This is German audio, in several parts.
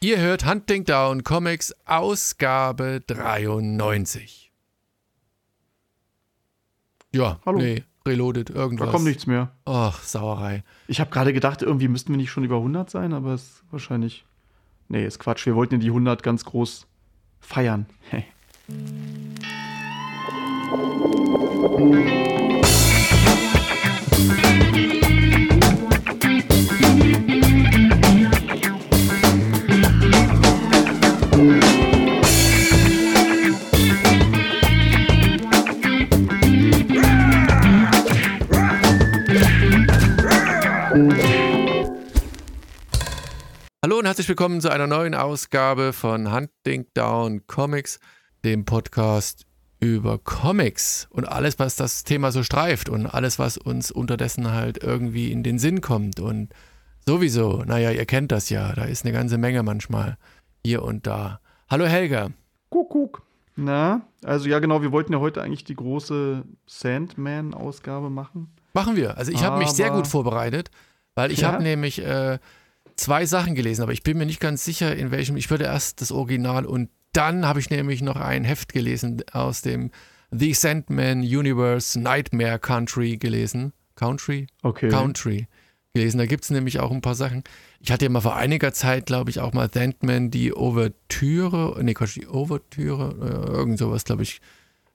Ihr hört Hunting Down Comics Ausgabe 93. Ja, Hallo. nee, Reloaded, Da irgendwas. kommt nichts mehr. Ach, Sauerei. Ich habe gerade gedacht, irgendwie müssten wir nicht schon über 100 sein, aber es ist wahrscheinlich. Nee, ist Quatsch. Wir wollten ja die 100 ganz groß feiern. Hey. Hallo und herzlich willkommen zu einer neuen Ausgabe von Hunting Down Comics, dem Podcast über Comics und alles, was das Thema so streift und alles, was uns unterdessen halt irgendwie in den Sinn kommt. Und sowieso, naja, ihr kennt das ja, da ist eine ganze Menge manchmal hier und da. Hallo Helga. Kuckuck. Na, also ja, genau, wir wollten ja heute eigentlich die große Sandman-Ausgabe machen. Machen wir. Also ich habe mich sehr gut vorbereitet, weil ich Ja? habe nämlich äh, zwei Sachen gelesen, aber ich bin mir nicht ganz sicher, in welchem. Ich würde erst das Original und dann habe ich nämlich noch ein Heft gelesen aus dem The Sandman Universe Nightmare Country gelesen. Country? Okay. Country gelesen. Da gibt es nämlich auch ein paar Sachen. Ich hatte ja mal vor einiger Zeit, glaube ich, auch mal Sandman die Ouvertüre, nee, Quatsch, die Ouvertüre, äh, irgend sowas, glaube ich,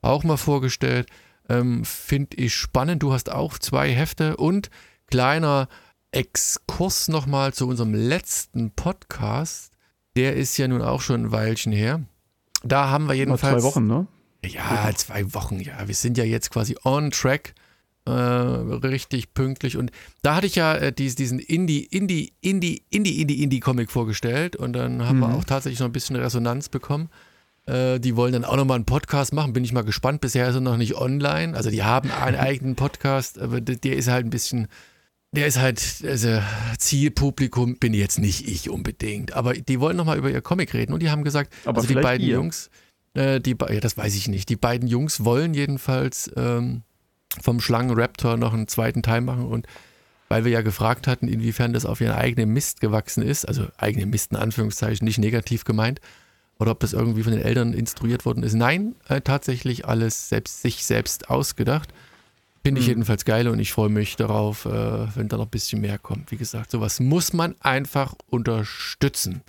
auch mal vorgestellt. Ähm, Finde ich spannend. Du hast auch zwei Hefte und kleiner Exkurs nochmal zu unserem letzten Podcast. Der ist ja nun auch schon ein Weilchen her. Da haben wir Mal jedenfalls. zwei Wochen, ne? Ja, zwei Wochen, ja. Wir sind ja jetzt quasi on track. Äh, richtig pünktlich. Und da hatte ich ja äh, dies, diesen Indie, Indie, Indie, Indie, Indie, Indie-Comic vorgestellt. Und dann haben wir Mhm. auch tatsächlich noch ein bisschen Resonanz bekommen. Äh, die wollen dann auch nochmal einen Podcast machen. Bin ich mal gespannt. Bisher ist er noch nicht online. Also die haben einen eigenen Podcast, aber der ist halt ein bisschen. Der ist halt, also Zielpublikum bin jetzt nicht ich unbedingt. Aber die wollen nochmal über ihr Comic reden und die haben gesagt, Aber also die beiden ihr. Jungs, äh, die, ja, das weiß ich nicht. Die beiden Jungs wollen jedenfalls ähm, vom Schlangenraptor noch einen zweiten Teil machen und weil wir ja gefragt hatten, inwiefern das auf ihren eigenen Mist gewachsen ist, also eigene Mist in Anführungszeichen, nicht negativ gemeint, oder ob das irgendwie von den Eltern instruiert worden ist. Nein, äh, tatsächlich alles selbst, sich selbst ausgedacht. Finde ich Mhm. jedenfalls geil und ich freue mich darauf, äh, wenn da noch ein bisschen mehr kommt. Wie gesagt, sowas muss man einfach unterstützen.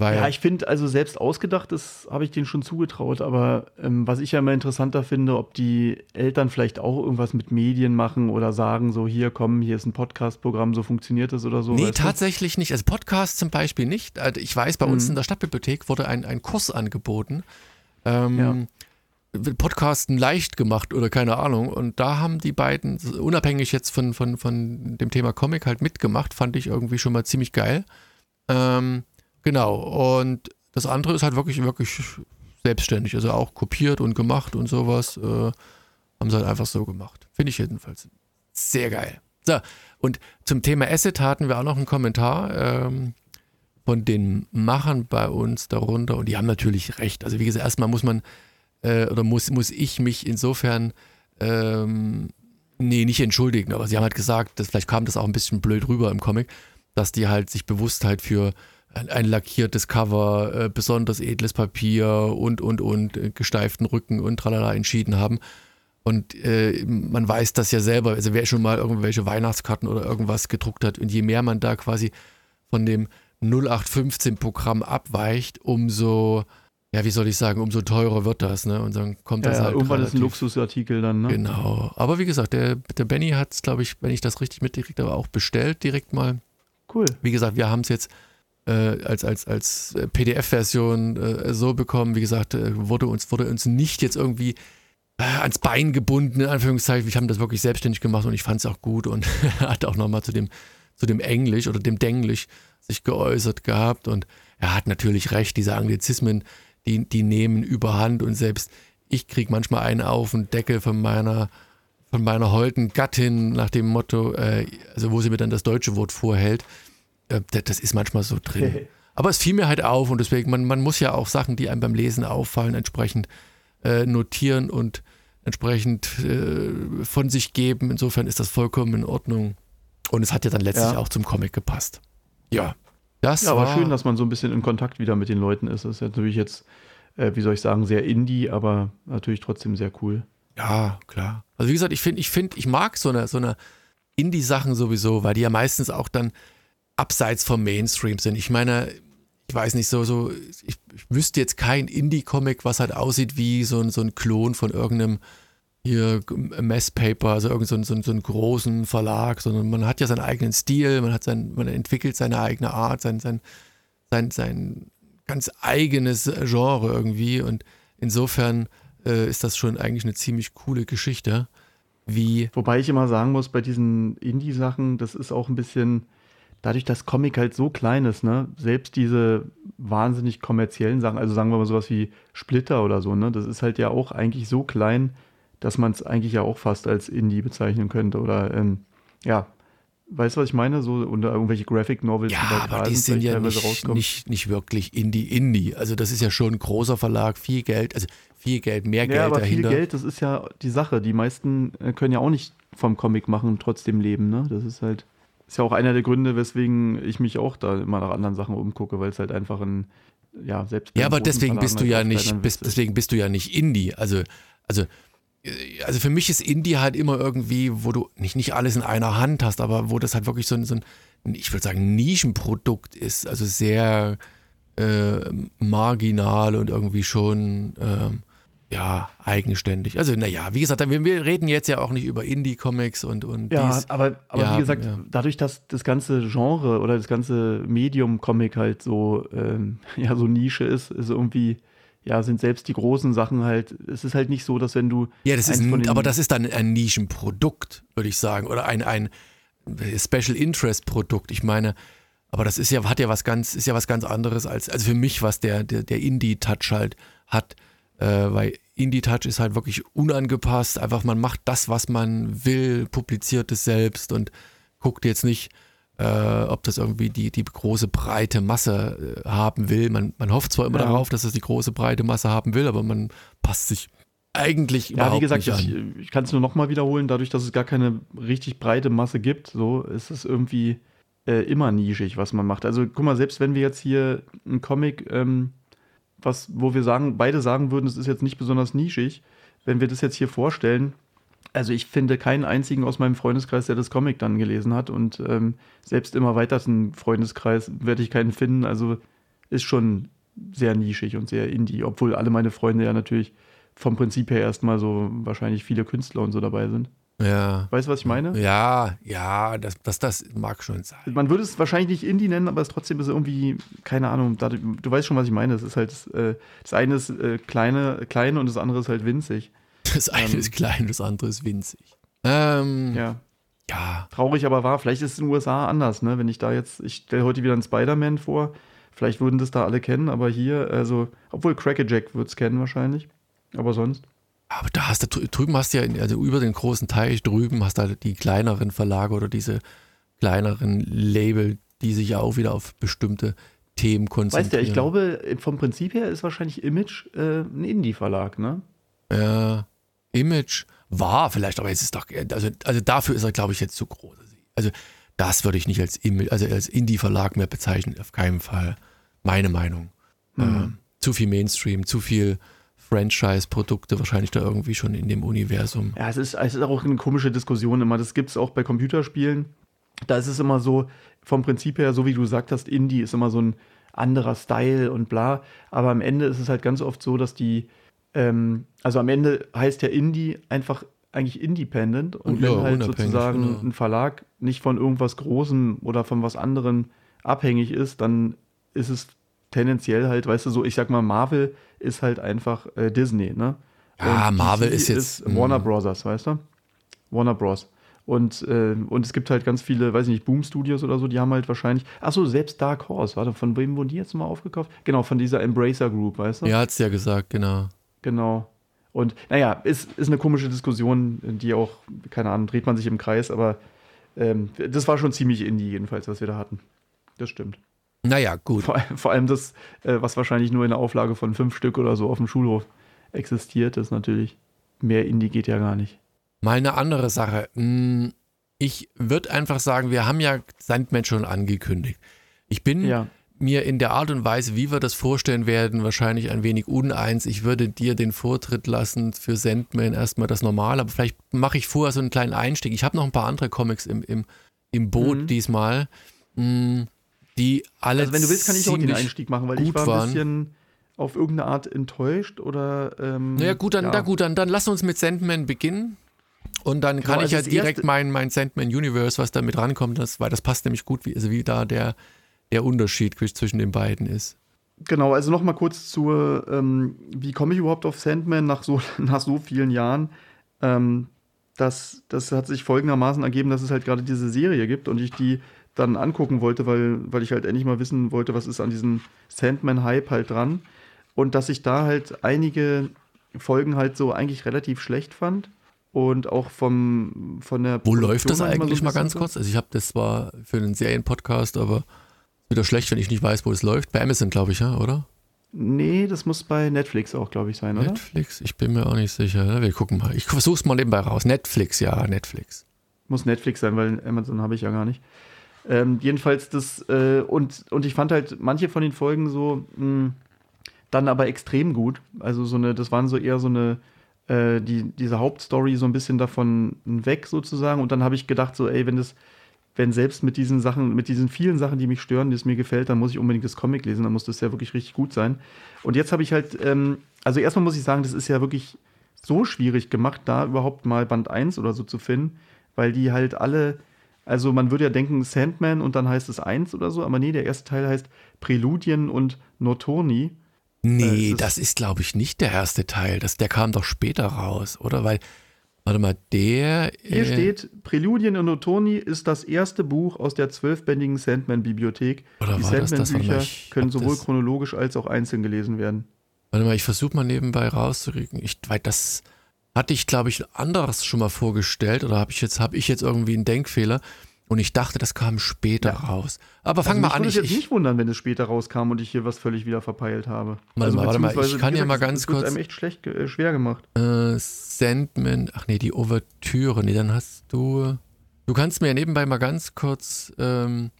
Ja, ich finde, also selbst ausgedacht, das habe ich denen schon zugetraut, aber ähm, was ich ja immer interessanter finde, ob die Eltern vielleicht auch irgendwas mit Medien machen oder sagen, so hier komm, hier ist ein Podcast-Programm, so funktioniert das oder so. Nee, weißt du? tatsächlich nicht. Also Podcast zum Beispiel nicht. Also Ich weiß, bei uns Mhm. in der Stadtbibliothek wurde ein, ein Kurs angeboten. Ähm, Podcasten leicht gemacht oder keine Ahnung. Und da haben die beiden, unabhängig jetzt von, von, von dem Thema Comic, halt mitgemacht. Fand ich irgendwie schon mal ziemlich geil. Ähm, genau. Und das andere ist halt wirklich, wirklich selbstständig. Also auch kopiert und gemacht und sowas. Äh, haben sie halt einfach so gemacht. Finde ich jedenfalls sehr geil. So, und zum Thema Asset hatten wir auch noch einen Kommentar ähm, von den Machern bei uns darunter und die haben natürlich recht. Also wie gesagt, erstmal muss man äh, oder muss, muss ich mich insofern ähm, nee, nicht entschuldigen, aber sie haben halt gesagt, dass, vielleicht kam das auch ein bisschen blöd rüber im Comic, dass die halt sich bewusst halt für ein, ein lackiertes Cover, äh, besonders edles Papier und, und, und, äh, gesteiften Rücken und tralala entschieden haben. Und äh, man weiß das ja selber, also wer schon mal irgendwelche Weihnachtskarten oder irgendwas gedruckt hat und je mehr man da quasi von dem 0815-Programm abweicht, umso, ja, wie soll ich sagen, umso teurer wird das, ne? Und dann kommt das ja, halt irgendwann ist ein relativ- Luxusartikel dann, ne? Genau. Aber wie gesagt, der, der Benny hat es, glaube ich, wenn ich das richtig mitgekriegt habe, auch bestellt direkt mal. Cool. Wie gesagt, wir haben es jetzt äh, als, als, als äh, PDF-Version äh, so bekommen. Wie gesagt, äh, wurde, uns, wurde uns nicht jetzt irgendwie äh, ans Bein gebunden, in Anführungszeichen. Wir haben das wirklich selbstständig gemacht und ich fand es auch gut und hat auch nochmal zu dem, zu dem Englisch oder dem Denglisch sich geäußert gehabt. Und er hat natürlich recht, diese Anglizismen, die, die nehmen überhand und selbst ich kriege manchmal einen auf den Deckel von meiner von meiner holden Gattin nach dem Motto, äh, also wo sie mir dann das deutsche Wort vorhält, äh, das, das ist manchmal so drin. Aber es fiel mir halt auf und deswegen, man, man muss ja auch Sachen, die einem beim Lesen auffallen, entsprechend äh, notieren und entsprechend äh, von sich geben. Insofern ist das vollkommen in Ordnung. Und es hat ja dann letztlich Ja. auch zum Comic gepasst. Ja. Das ja, war aber schön, dass man so ein bisschen in Kontakt wieder mit den Leuten ist. Das ist natürlich jetzt, äh, wie soll ich sagen, sehr indie, aber natürlich trotzdem sehr cool. Ja, klar. Also wie gesagt, ich finde, ich finde, ich mag so eine, so eine Indie-Sachen sowieso, weil die ja meistens auch dann abseits vom Mainstream sind. Ich meine, ich weiß nicht, so, so, ich, ich wüsste jetzt kein Indie-Comic, was halt aussieht wie so ein, so ein Klon von irgendeinem hier Messpaper, also irgendeinen so, so, so einen großen Verlag, sondern man hat ja seinen eigenen Stil, man hat sein, man entwickelt seine eigene Art, sein, sein, sein, sein ganz eigenes Genre irgendwie und insofern äh, ist das schon eigentlich eine ziemlich coole Geschichte. Wie Wobei ich immer sagen muss, bei diesen Indie-Sachen, das ist auch ein bisschen, dadurch, dass Comic halt so klein ist, ne, selbst diese wahnsinnig kommerziellen Sachen, also sagen wir mal sowas wie Splitter oder so, ne, das ist halt ja auch eigentlich so klein, dass man es eigentlich ja auch fast als Indie bezeichnen könnte. Oder ähm, ja, weißt du, was ich meine? So unter irgendwelche Graphic Novels. Ja, die aber die sind ja nicht, nicht, nicht wirklich Indie-Indie. Also das ist ja schon ein großer Verlag, viel Geld, also viel Geld, mehr Geld ja, aber dahinter. Viel Geld, das ist ja die Sache. Die meisten äh, können ja auch nicht vom Comic machen und trotzdem leben. Ne? Das ist halt, ist ja auch einer der Gründe, weswegen ich mich auch da immer nach anderen Sachen umgucke, weil es halt einfach ein, ja, selbst. Ja, aber deswegen bist du ja nicht, bist, deswegen bist du ja nicht Indie. Also, also also für mich ist Indie halt immer irgendwie, wo du nicht, nicht alles in einer Hand hast, aber wo das halt wirklich so ein, so ein ich würde sagen, Nischenprodukt ist, also sehr äh, marginal und irgendwie schon äh, ja, eigenständig. Also, naja, wie gesagt, wir, wir, reden jetzt ja auch nicht über Indie-Comics und, und. Ja, dies. aber, aber ja, wie gesagt, ja. dadurch, dass das ganze Genre oder das ganze Medium-Comic halt so, ähm, ja, so Nische ist, ist irgendwie ja, sind selbst die großen Sachen halt, es ist halt nicht so, dass wenn du. Ja, das ist ein, aber das ist dann ein Nischenprodukt, würde ich sagen. Oder ein, ein Special Interest Produkt. Ich meine, aber das ist ja, hat ja was ganz, ist ja was ganz anderes als, also für mich, was der, der, der Indie-Touch halt hat. Äh, weil Indie-Touch ist halt wirklich unangepasst. Einfach, man macht das, was man will, publiziert es selbst und guckt jetzt nicht, äh, ob das irgendwie die, die große breite Masse äh, haben will. Man, man hofft zwar immer ja. darauf, dass es die große breite Masse haben will, aber man passt sich eigentlich ja, wie gesagt. Ich, ich kann es nur nochmal wiederholen, dadurch, dass es gar keine richtig breite Masse gibt, so ist es irgendwie äh, immer nischig, was man macht. Also guck mal, selbst wenn wir jetzt hier einen Comic, ähm, was, wo wir sagen, beide sagen würden, es ist jetzt nicht besonders nischig, wenn wir das jetzt hier vorstellen, also ich finde keinen einzigen aus meinem Freundeskreis, der das Comic dann gelesen hat. Und ähm, selbst im erweiterten Freundeskreis werde ich keinen finden. Also ist schon sehr nischig und sehr indie, obwohl alle meine Freunde ja natürlich vom Prinzip her erstmal so wahrscheinlich viele Künstler und so dabei sind. Ja. Weißt du, was ich meine? Ja, ja, das, das, das mag schon sein. Man würde es wahrscheinlich nicht Indie nennen, aber es trotzdem ist irgendwie, keine Ahnung, da, du weißt schon, was ich meine. Es ist halt, äh, das eine ist äh, kleine, klein und das andere ist halt winzig. Das eine ähm, ist klein, das andere ist winzig. Ähm, ja. Ja. Traurig aber wahr. Vielleicht ist es in den USA anders, ne? Wenn ich da jetzt, ich stelle heute wieder einen Spider-Man vor. Vielleicht würden das da alle kennen, aber hier, also, obwohl Crackerjack wird es kennen wahrscheinlich. Aber sonst. Aber da hast du drüben hast du ja, also über den großen Teich drüben hast du halt die kleineren Verlage oder diese kleineren Label, die sich ja auch wieder auf bestimmte Themen konzentrieren. Weißt du, ich glaube, vom Prinzip her ist wahrscheinlich Image äh, ein Indie-Verlag, ne? Ja. Image war vielleicht, aber jetzt ist doch, also, also dafür ist er, glaube ich, jetzt zu groß. Also das würde ich nicht als, Image, also als Indie-Verlag mehr bezeichnen, auf keinen Fall. Meine Meinung. Mhm. Äh, zu viel Mainstream, zu viel Franchise-Produkte wahrscheinlich da irgendwie schon in dem Universum. Ja, es ist, es ist auch eine komische Diskussion immer. Das gibt es auch bei Computerspielen. Da ist es immer so, vom Prinzip her, so wie du gesagt hast, Indie ist immer so ein anderer Style und bla. Aber am Ende ist es halt ganz oft so, dass die ähm, also am Ende heißt ja Indie einfach eigentlich independent und ja, wenn halt sozusagen genau. ein Verlag nicht von irgendwas Großem oder von was anderem abhängig ist, dann ist es tendenziell halt, weißt du, so, ich sag mal, Marvel ist halt einfach äh, Disney, ne? Ja, Marvel ist jetzt. Ist Warner Brothers, weißt du? Warner Bros. Und, äh, und es gibt halt ganz viele, weiß ich nicht, Boom Studios oder so, die haben halt wahrscheinlich, achso, selbst Dark Horse, warte, von wem wurden die jetzt mal aufgekauft? Genau, von dieser Embracer Group, weißt du? Ja, hat's ja gesagt, genau. Genau. Und naja, ist, ist eine komische Diskussion, die auch, keine Ahnung, dreht man sich im Kreis, aber ähm, das war schon ziemlich indie, jedenfalls, was wir da hatten. Das stimmt. Naja, gut. Vor, vor allem das, äh, was wahrscheinlich nur in der Auflage von fünf Stück oder so auf dem Schulhof existiert, ist natürlich, mehr Indie geht ja gar nicht. Mal eine andere Sache. Hm, ich würde einfach sagen, wir haben ja Sandman schon angekündigt. Ich bin ja. Mir in der Art und Weise, wie wir das vorstellen werden, wahrscheinlich ein wenig uneins. Ich würde dir den Vortritt lassen für Sandman erstmal das Normale, aber vielleicht mache ich vorher so einen kleinen Einstieg. Ich habe noch ein paar andere Comics im, im, im Boot mhm. diesmal, mm, die alle. Also, wenn du willst, kann ich auch den Einstieg machen, weil ich war ein waren. bisschen auf irgendeine Art enttäuscht oder. Ähm, naja, gut, dann, ja. da, gut, dann, dann lass uns mit Sandman beginnen. Und dann genau, kann ich also ja direkt mein, mein Sandman Universe, was da mit rankommt, das, weil das passt nämlich gut, wie, also wie da der, der Unterschied zwischen den beiden ist. Genau, also nochmal kurz zur, ähm, wie komme ich überhaupt auf Sandman nach so, nach so vielen Jahren? Ähm, das, das hat sich folgendermaßen ergeben, dass es halt gerade diese Serie gibt und ich die dann angucken wollte, weil, weil ich halt endlich mal wissen wollte, was ist an diesem Sandman-Hype halt dran. Und dass ich da halt einige Folgen halt so eigentlich relativ schlecht fand. Und auch vom, von der. Wo läuft das eigentlich so mal ganz kurz? Also, ich habe das zwar für einen Serienpodcast, aber wieder schlecht, wenn ich nicht weiß, wo es läuft. Bei Amazon, glaube ich, ja, oder? Nee, das muss bei Netflix auch, glaube ich, sein, oder? Netflix? Ich bin mir auch nicht sicher. Ne? Wir gucken mal. Ich versuche es mal nebenbei raus. Netflix, ja, Netflix. Muss Netflix sein, weil Amazon habe ich ja gar nicht. Ähm, jedenfalls das, äh, und, und ich fand halt manche von den Folgen so, mh, hm, dann aber extrem gut. Also so eine, das waren so eher so eine, äh, die, diese Hauptstory so ein bisschen davon weg sozusagen. Und dann habe ich gedacht, so, ey, wenn das, wenn selbst mit diesen Sachen, mit diesen vielen Sachen, die mich stören, die es mir gefällt, dann muss ich unbedingt das Comic lesen, dann muss das ja wirklich richtig gut sein. Und jetzt habe ich halt, ähm, also erstmal muss ich sagen, das ist ja wirklich so schwierig gemacht, da überhaupt mal Band 1 oder so zu finden, weil die halt alle, also man würde ja denken Sandman und dann heißt es 1 oder so, aber nee, der erste Teil heißt Präludien und Notorni. Nee, äh, das ist, glaube ich, nicht der erste Teil. Das, der kam doch später raus, oder? Weil, warte mal, der. Hier äh, steht: Präludien und Notoni ist das erste Buch aus der zwölfbändigen Sandman-Bibliothek. Die Sandman-Bücher können sowohl chronologisch als auch einzeln gelesen werden. Warte mal, ich versuche mal nebenbei rauszurücken. Ich, weil das hatte ich, glaube ich, anderes schon mal vorgestellt oder habe ich jetzt, habe ich jetzt irgendwie einen Denkfehler? Und ich dachte, das kam später ja. raus. Aber fang also mal an. Ich würde jetzt nicht wundern, wenn es später rauskam und ich hier was völlig wieder verpeilt habe. Warte also, mal, warte mal, ich kann ja mal ganz kurz. Das einem echt schlecht, äh, schwer gemacht. Äh, Sandman, ach nee, die Ouvertüre. Nee, dann hast du. Du kannst mir ja nebenbei mal ganz kurz. Ähm,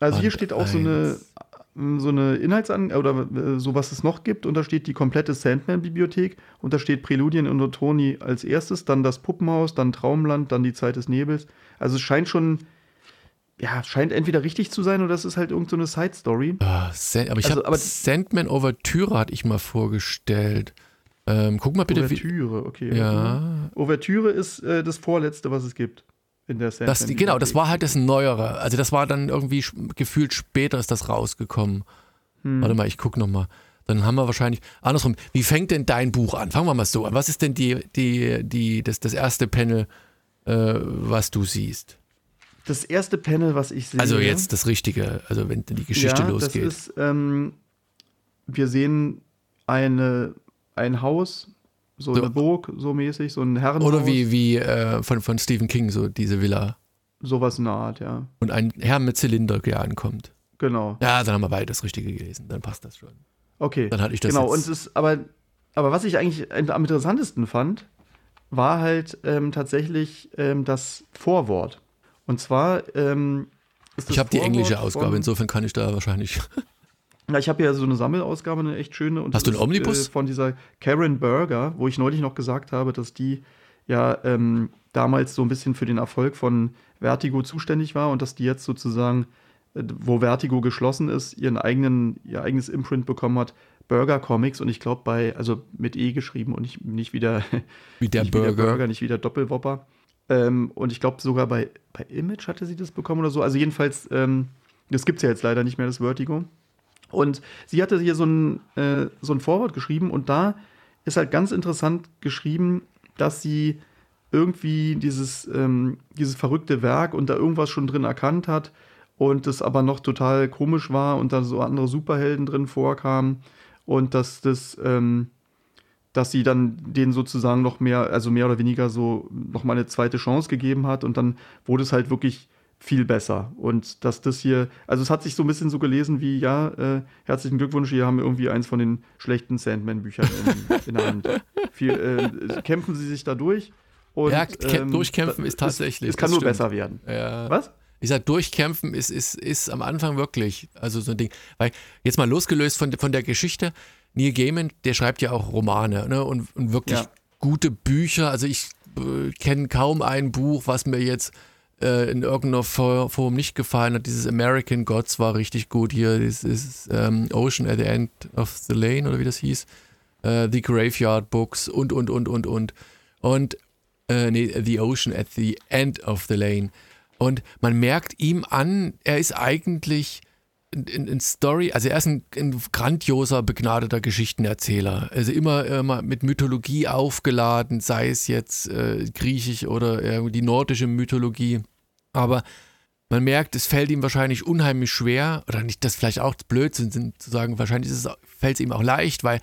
also hier steht auch so eine, so eine Inhaltsan oder äh, so was es noch gibt und da steht die komplette Sandman-Bibliothek und da steht Präludien und Otoni als erstes, dann das Puppenhaus, dann Traumland, dann die Zeit des Nebels. Also es scheint schon ja, scheint entweder richtig zu sein oder es ist halt irgendeine so Side-Story. Uh, aber ich also, habe Sandman Overture hatte ich mal vorgestellt. Ähm, guck mal bitte. Ouvertüre, okay. Ja. Ouvertüre ist äh, das vorletzte, was es gibt in der Sandman. Das, genau, das war halt das Neuere. Also das war dann irgendwie gefühlt später ist das rausgekommen. Hm. Warte mal, ich guck noch mal. Dann haben wir wahrscheinlich andersrum. Wie fängt denn dein Buch an? Fangen wir mal so an. Was ist denn die, die, die, das, das erste Panel, äh, was du siehst? Das erste Panel, was ich sehe. Also jetzt das Richtige, also wenn die Geschichte ja, losgeht. Das ist, ähm, wir sehen eine, ein Haus, so, so, eine Burg, so mäßig, so ein Herrenhaus. Oder wie, wie äh, von, von Stephen King, so diese Villa. Sowas in der Art, ja. Und ein Herr mit Zylinder, der ankommt. Genau. Ja, dann haben wir beide das Richtige gelesen, dann passt das schon. Okay. Dann hatte ich das Genau, und es ist, aber, aber was ich eigentlich am interessantesten fand, war halt ähm, tatsächlich ähm, das Vorwort. Und zwar ähm, ist das Ich habe die englische Ausgabe, von, insofern kann ich da wahrscheinlich. Ja, ich habe ja so eine Sammelausgabe, eine echt schöne. Hast du einen Omnibus? Ist, äh, von dieser Karen Burger, wo ich neulich noch gesagt habe, dass die ja ähm, damals so ein bisschen für den Erfolg von Vertigo zuständig war und dass die jetzt sozusagen, äh, wo Vertigo geschlossen ist, ihren eigenen, ihr eigenes Imprint bekommen hat, Burger Comics und ich glaube bei, also mit E geschrieben und nicht, nicht wieder wie der nicht Burger. Wie der Burger, nicht wieder Doppelwopper. Ähm, und ich glaube sogar bei, bei Image hatte sie das bekommen oder so. Also jedenfalls, ähm, das gibt es ja jetzt leider nicht mehr, das Vertigo. Und sie hatte hier so ein, äh, so ein Vorwort geschrieben und da ist halt ganz interessant geschrieben, dass sie irgendwie dieses, ähm, dieses verrückte Werk und da irgendwas schon drin erkannt hat und das aber noch total komisch war und da so andere Superhelden drin vorkamen und dass das, ähm, dass sie dann denen sozusagen noch mehr, also mehr oder weniger so noch mal eine zweite Chance gegeben hat und dann wurde es halt wirklich viel besser. Und dass das hier, also es hat sich so ein bisschen so gelesen wie, ja, äh, herzlichen Glückwunsch, hier haben wir irgendwie eins von den schlechten Sandman-Büchern in, in, der Hand. Viel, äh, kämpfen sie sich da durch. Und, ja, ähm, durchkämpfen ist tatsächlich. Es, es kann nur stimmt. besser werden. Ja. Was? wie gesagt, durchkämpfen ist, ist, ist am Anfang wirklich, also so ein Ding. Weil jetzt mal losgelöst von, von der Geschichte, Neil Gaiman, der schreibt ja auch Romane ne? und, und wirklich ja. gute Bücher. Also ich äh, kenne kaum ein Buch, was mir jetzt äh, in irgendeiner Form nicht gefallen hat. Dieses American Gods war richtig gut hier. Dieses ähm, Ocean at the End of the Lane oder wie das hieß. Äh, the Graveyard Books und, und, und, und, und. Und, äh, nee, The Ocean at the End of the Lane. Und man merkt ihm an, er ist eigentlich ein, ein Story, also er ist ein, ein, grandioser, begnadeter Geschichtenerzähler. Also immer, immer mit Mythologie aufgeladen, sei es jetzt äh, griechisch oder äh, die nordische Mythologie. Aber man merkt, es fällt ihm wahrscheinlich unheimlich schwer, oder nicht, das vielleicht auch Blödsinn sind, zu sagen, wahrscheinlich fällt es ihm auch leicht, weil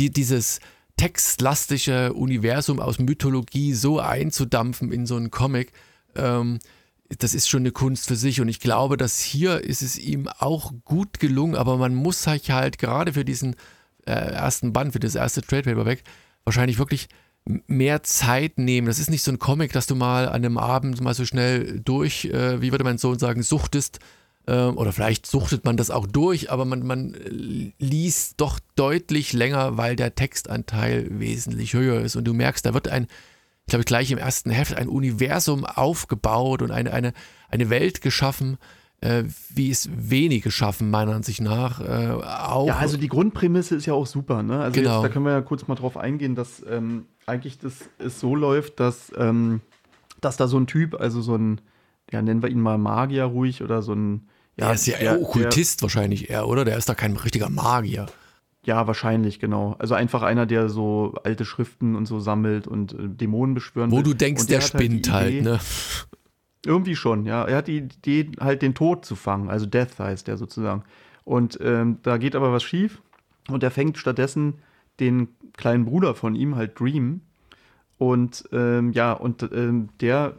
die, dieses textlastige Universum aus Mythologie so einzudampfen in so einen Comic, ähm, das ist schon eine Kunst für sich. Und ich glaube, dass hier ist es ihm auch gut gelungen, aber man muss sich halt gerade für diesen äh, ersten Band, für das erste Trade Paperback, wahrscheinlich wirklich mehr Zeit nehmen. Das ist nicht so ein Comic, dass du mal an einem Abend mal so schnell durch, äh, wie würde mein Sohn sagen, suchtest. Äh, oder vielleicht suchtet man das auch durch, aber man, man liest doch deutlich länger, weil der Textanteil wesentlich höher ist. Und du merkst, da wird ein, ich glaube, gleich im ersten Heft ein Universum aufgebaut und eine, eine, eine Welt geschaffen, äh, wie es wenige schaffen, meiner Ansicht nach. Äh, auch. Ja, also die Grundprämisse ist ja auch super. Ne? Also genau. jetzt, da können wir ja kurz mal drauf eingehen, dass ähm, eigentlich das es so läuft, dass, ähm, dass da so ein Typ, also so ein, ja, nennen wir ihn mal Magier ruhig oder so ein. Ja, der ist ja eher Okkultist wahrscheinlich eher, oder? Der ist da kein richtiger Magier. Ja, wahrscheinlich, genau. Also einfach einer, der so alte Schriften und so sammelt und äh, Dämonen beschwören Wo will. du denkst, der, der halt spinnt halt, halt, ne? Irgendwie schon, ja. Er hat die Idee, halt den Tod zu fangen, also Death heißt der sozusagen. Und ähm, da geht aber was schief und er fängt stattdessen den kleinen Bruder von ihm, halt Dream. Und ähm, ja, und ähm, der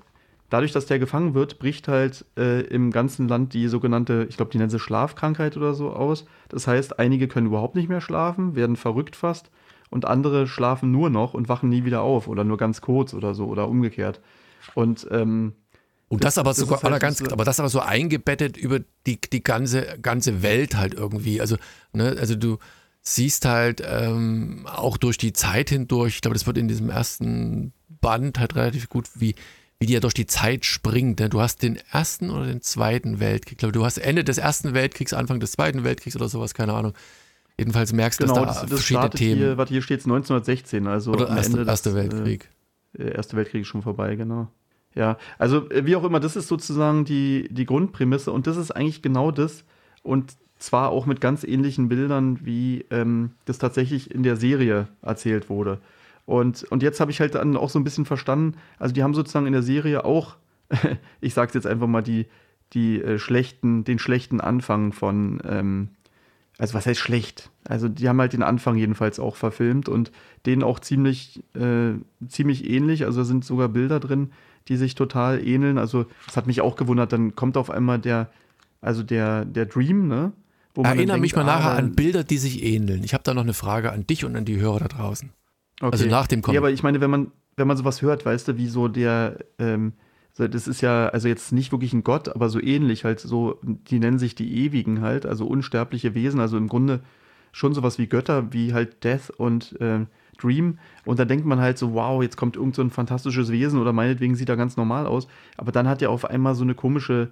dadurch, dass der gefangen wird, bricht halt äh, im ganzen Land die sogenannte, ich glaube, die nennen sie Schlafkrankheit oder so aus. Das heißt, einige können überhaupt nicht mehr schlafen, werden verrückt fast und andere schlafen nur noch und wachen nie wieder auf oder nur ganz kurz oder so oder umgekehrt. Und ähm, und das, das aber sogar halt ganz, so aber das aber so eingebettet über die, die ganze, ganze Welt halt irgendwie. Also, ne, also du siehst halt ähm, auch durch die Zeit hindurch, ich glaube, das wird in diesem ersten Band halt relativ gut, wie, wie die ja durch die Zeit springt. Ne? Du hast den ersten oder den zweiten Weltkrieg. Ich glaube, du hast Ende des ersten Weltkriegs, Anfang des zweiten Weltkriegs oder sowas, keine Ahnung. Jedenfalls merkst du, genau, dass da das, das verschiedene Themen. Hier, warte, hier steht es 1916, also oder erste, Ende erste des, Weltkrieg. Äh, erste Weltkrieg ist schon vorbei, genau. Ja, also äh, wie auch immer, das ist sozusagen die, die Grundprämisse und das ist eigentlich genau das und zwar auch mit ganz ähnlichen Bildern, wie ähm, das tatsächlich in der Serie erzählt wurde. Und, und jetzt habe ich halt dann auch so ein bisschen verstanden, also die haben sozusagen in der Serie auch, ich sage es jetzt einfach mal, die, die äh, schlechten, den schlechten Anfang von, ähm, also was heißt schlecht? Also die haben halt den Anfang jedenfalls auch verfilmt und den auch ziemlich, äh, ziemlich ähnlich. Also da sind sogar Bilder drin, die sich total ähneln. Also das hat mich auch gewundert. Dann kommt auf einmal der, also der, der Dream, ne? Erinnere mich mal nachher ah, an Bilder, die sich ähneln. Ich habe da noch eine Frage an dich und an die Hörer da draußen. Okay. Also nach dem Comic. Ja, aber ich meine, wenn man, wenn man sowas hört, weißt du, wie so der, ähm, das ist ja, also jetzt nicht wirklich ein Gott, aber so ähnlich halt so, die nennen sich die Ewigen halt, also unsterbliche Wesen, also im Grunde schon sowas wie Götter, wie halt Death und äh, Dream. Und da denkt man halt so, wow, jetzt kommt irgend so ein fantastisches Wesen oder meinetwegen sieht er ganz normal aus. Aber dann hat er auf einmal so eine komische,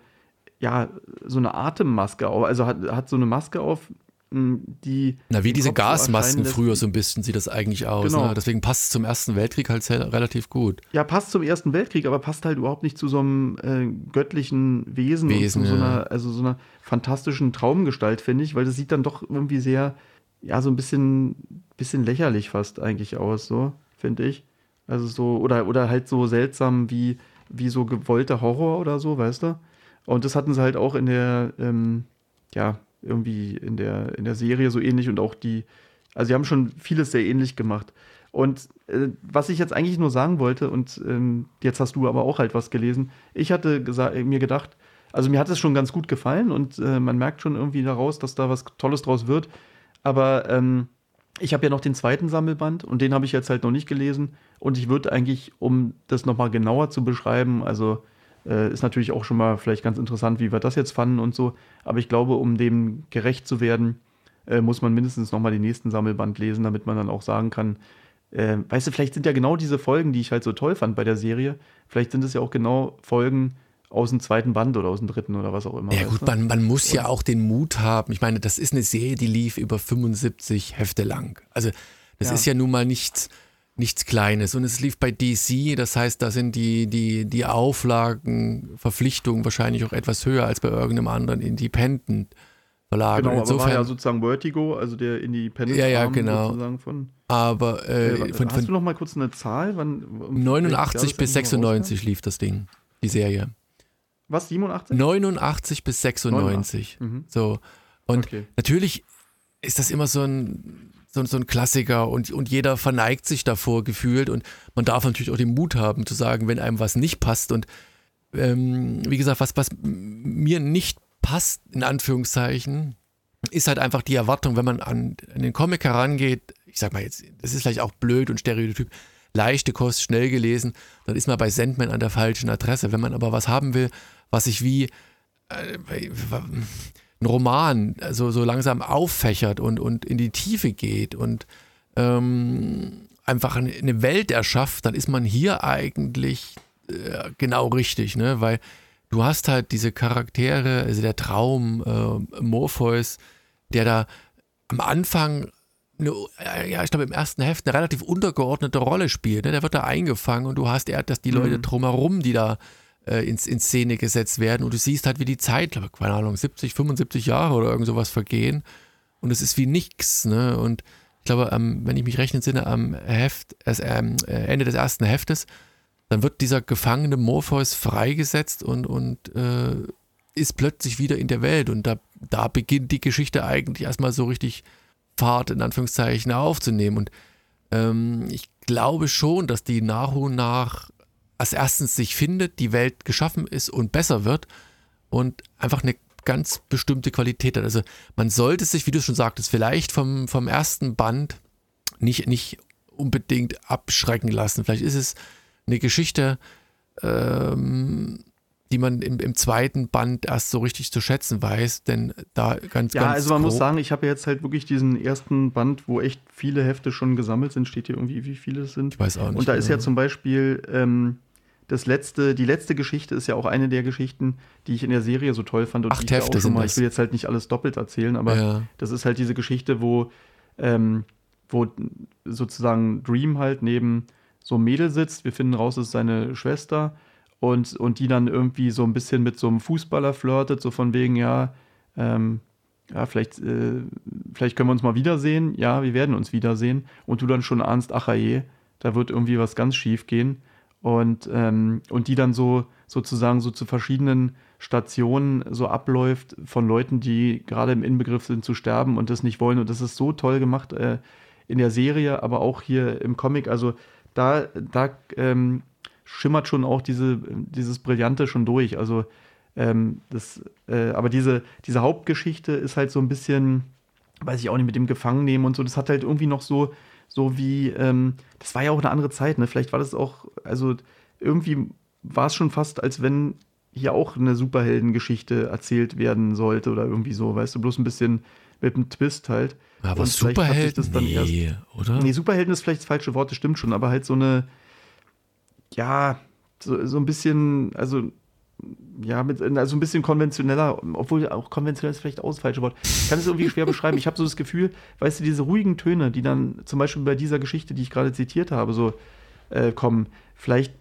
ja, so eine Atemmaske auf, also hat, hat so eine Maske auf, die. Na, wie diese Gasmasken früher so ein bisschen sieht das eigentlich aus. Genau. Ne? Deswegen passt es zum Ersten Weltkrieg halt relativ gut. Ja, passt zum Ersten Weltkrieg, aber passt halt überhaupt nicht zu so einem äh, göttlichen Wesen, Wesen und zu so einer, also so einer fantastischen Traumgestalt, finde ich, weil das sieht dann doch irgendwie sehr, ja, so ein bisschen, bisschen lächerlich fast eigentlich aus, so, finde ich. Also so, oder, oder halt so seltsam wie, wie so gewollter Horror oder so, weißt du? Und das hatten sie halt auch in der, ähm, ja, irgendwie in der, in der Serie so ähnlich und auch die, also sie haben schon vieles sehr ähnlich gemacht. Und äh, was ich jetzt eigentlich nur sagen wollte, und ähm, jetzt hast du aber auch halt was gelesen, ich hatte mir gedacht, also mir hat es schon ganz gut gefallen und äh, man merkt schon irgendwie daraus, dass da was Tolles draus wird. Aber ähm, ich habe ja noch den zweiten Sammelband und den habe ich jetzt halt noch nicht gelesen. Und ich würde eigentlich, um das nochmal genauer zu beschreiben, also Äh, ist natürlich auch schon mal vielleicht ganz interessant, wie wir das jetzt fanden und so. Aber ich glaube, um dem gerecht zu werden, äh, muss man mindestens nochmal den nächsten Sammelband lesen, damit man dann auch sagen kann, äh, weißt du, vielleicht sind ja genau diese Folgen, die ich halt so toll fand bei der Serie, vielleicht sind es ja auch genau Folgen aus dem zweiten Band oder aus dem dritten oder was auch immer. Ja gut, man, man muss ja auch den Mut haben. Ich meine, das ist eine Serie, die lief über 75 Hefte lang. Also das ja. ist ja nun mal nichts, nichts Kleines. Und es lief bei DC, das heißt, da sind die, die, die Auflagen, Verpflichtungen wahrscheinlich auch etwas höher als bei irgendeinem anderen Independent. Verlag. Genau, Insofern, aber war ja sozusagen Vertigo, also der Independent ja, ja, genau. sozusagen von. Aber äh, äh, von, hast von, du noch mal kurz eine Zahl? Wann, um 89 bis 96 lief das Ding, die Serie. Was, 87? 89 bis 96. Mhm. So. Und okay. natürlich ist das immer so ein, so, so, ein Klassiker und, und jeder verneigt sich davor gefühlt und man darf natürlich auch den Mut haben zu sagen, wenn einem was nicht passt und ähm, wie gesagt, was, was mir nicht passt, in Anführungszeichen, ist halt einfach die Erwartung, wenn man an, an den Comic herangeht, ich sag mal jetzt, das ist vielleicht auch blöd und stereotyp, leichte Kost, schnell gelesen, dann ist man bei Sandman an der falschen Adresse. Wenn man aber was haben will, was sich wie äh, ein Roman also so langsam auffächert und, und in die Tiefe geht und ähm, einfach eine Welt erschafft, dann ist man hier eigentlich äh, genau richtig, ne? Weil du hast halt diese Charaktere, also der Traum, äh, Morpheus, der da am Anfang eine, ja, ich glaube im ersten Heft eine relativ untergeordnete Rolle spielt. Ne? Der wird da eingefangen und du hast eher dass die Leute mhm. drumherum, die da äh, ins, in Szene gesetzt werden. Und du siehst halt, wie die Zeit, glaube keine Ahnung, 70, 75 Jahre oder irgend sowas vergehen. Und es ist wie nix, ne? Und ich glaube, ähm, wenn ich mich recht entsinne, am Heft, äh, Ende des ersten Heftes, dann wird dieser gefangene Morpheus freigesetzt und, und äh, ist plötzlich wieder in der Welt. Und da, da beginnt die Geschichte eigentlich erstmal so richtig Fahrt in Anführungszeichen aufzunehmen. Und ähm, ich glaube schon, dass die nach und nach als erstens sich findet, die Welt geschaffen ist und besser wird und einfach eine ganz bestimmte Qualität hat. Also man sollte sich, wie du schon sagtest, vielleicht vom, vom ersten Band nicht, nicht unbedingt abschrecken lassen. Vielleicht ist es eine Geschichte, ähm, die man im, im, zweiten Band erst so richtig zu schätzen weiß, denn da ganz, ja, ganz. Ja, also man grob, muss sagen, ich habe jetzt halt wirklich diesen ersten Band, wo echt viele Hefte schon gesammelt sind, steht hier irgendwie, wie viele es sind. Ich weiß auch nicht. Und da genau. ist ja zum Beispiel ähm, das letzte, die letzte Geschichte ist ja auch eine der Geschichten, die ich in der Serie so toll fand. Und Acht Hefte sind mal, Ich will jetzt halt nicht alles doppelt erzählen, aber ja. das ist halt diese Geschichte, wo, ähm, wo sozusagen Dream halt neben so einem Mädel sitzt. Wir finden raus, es ist seine Schwester und, und die dann irgendwie so ein bisschen mit so einem Fußballer flirtet, so von wegen, ja, ähm, ja, vielleicht, äh, vielleicht können wir uns mal wiedersehen. Ja, wir werden uns wiedersehen. Und du dann schon ahnst, ach je, da wird irgendwie was ganz schief gehen und, ähm, und die dann so sozusagen so zu verschiedenen Stationen so abläuft von Leuten, die gerade im Inbegriff sind zu sterben und das nicht wollen. Und das ist so toll gemacht äh, in der Serie, aber auch hier im Comic. Also da, da ähm, schimmert schon auch diese, dieses Brillante schon durch. Also ähm, das, äh, aber diese, diese Hauptgeschichte ist halt so ein bisschen, weiß ich auch nicht, mit dem Gefangennehmen und so. Das hat halt irgendwie noch so so wie, ähm, das war ja auch eine andere Zeit, ne? Vielleicht war das auch, also irgendwie war es schon fast, als wenn hier auch eine Superheldengeschichte erzählt werden sollte oder irgendwie so, weißt du, bloß ein bisschen mit einem Twist halt. Aber Superhelden, das dann nee, erst, oder? Nee, Superhelden ist vielleicht das falsche Wort, das stimmt schon, aber halt so eine, ja, so, so ein bisschen, also ja, mit, also ein bisschen konventioneller, obwohl auch konventionell ist vielleicht auch das falsche Wort. Ich kann es irgendwie schwer beschreiben. Ich habe so das Gefühl, weißt du, diese ruhigen Töne, die dann zum Beispiel bei dieser Geschichte, die ich gerade zitiert habe, so äh, kommen, vielleicht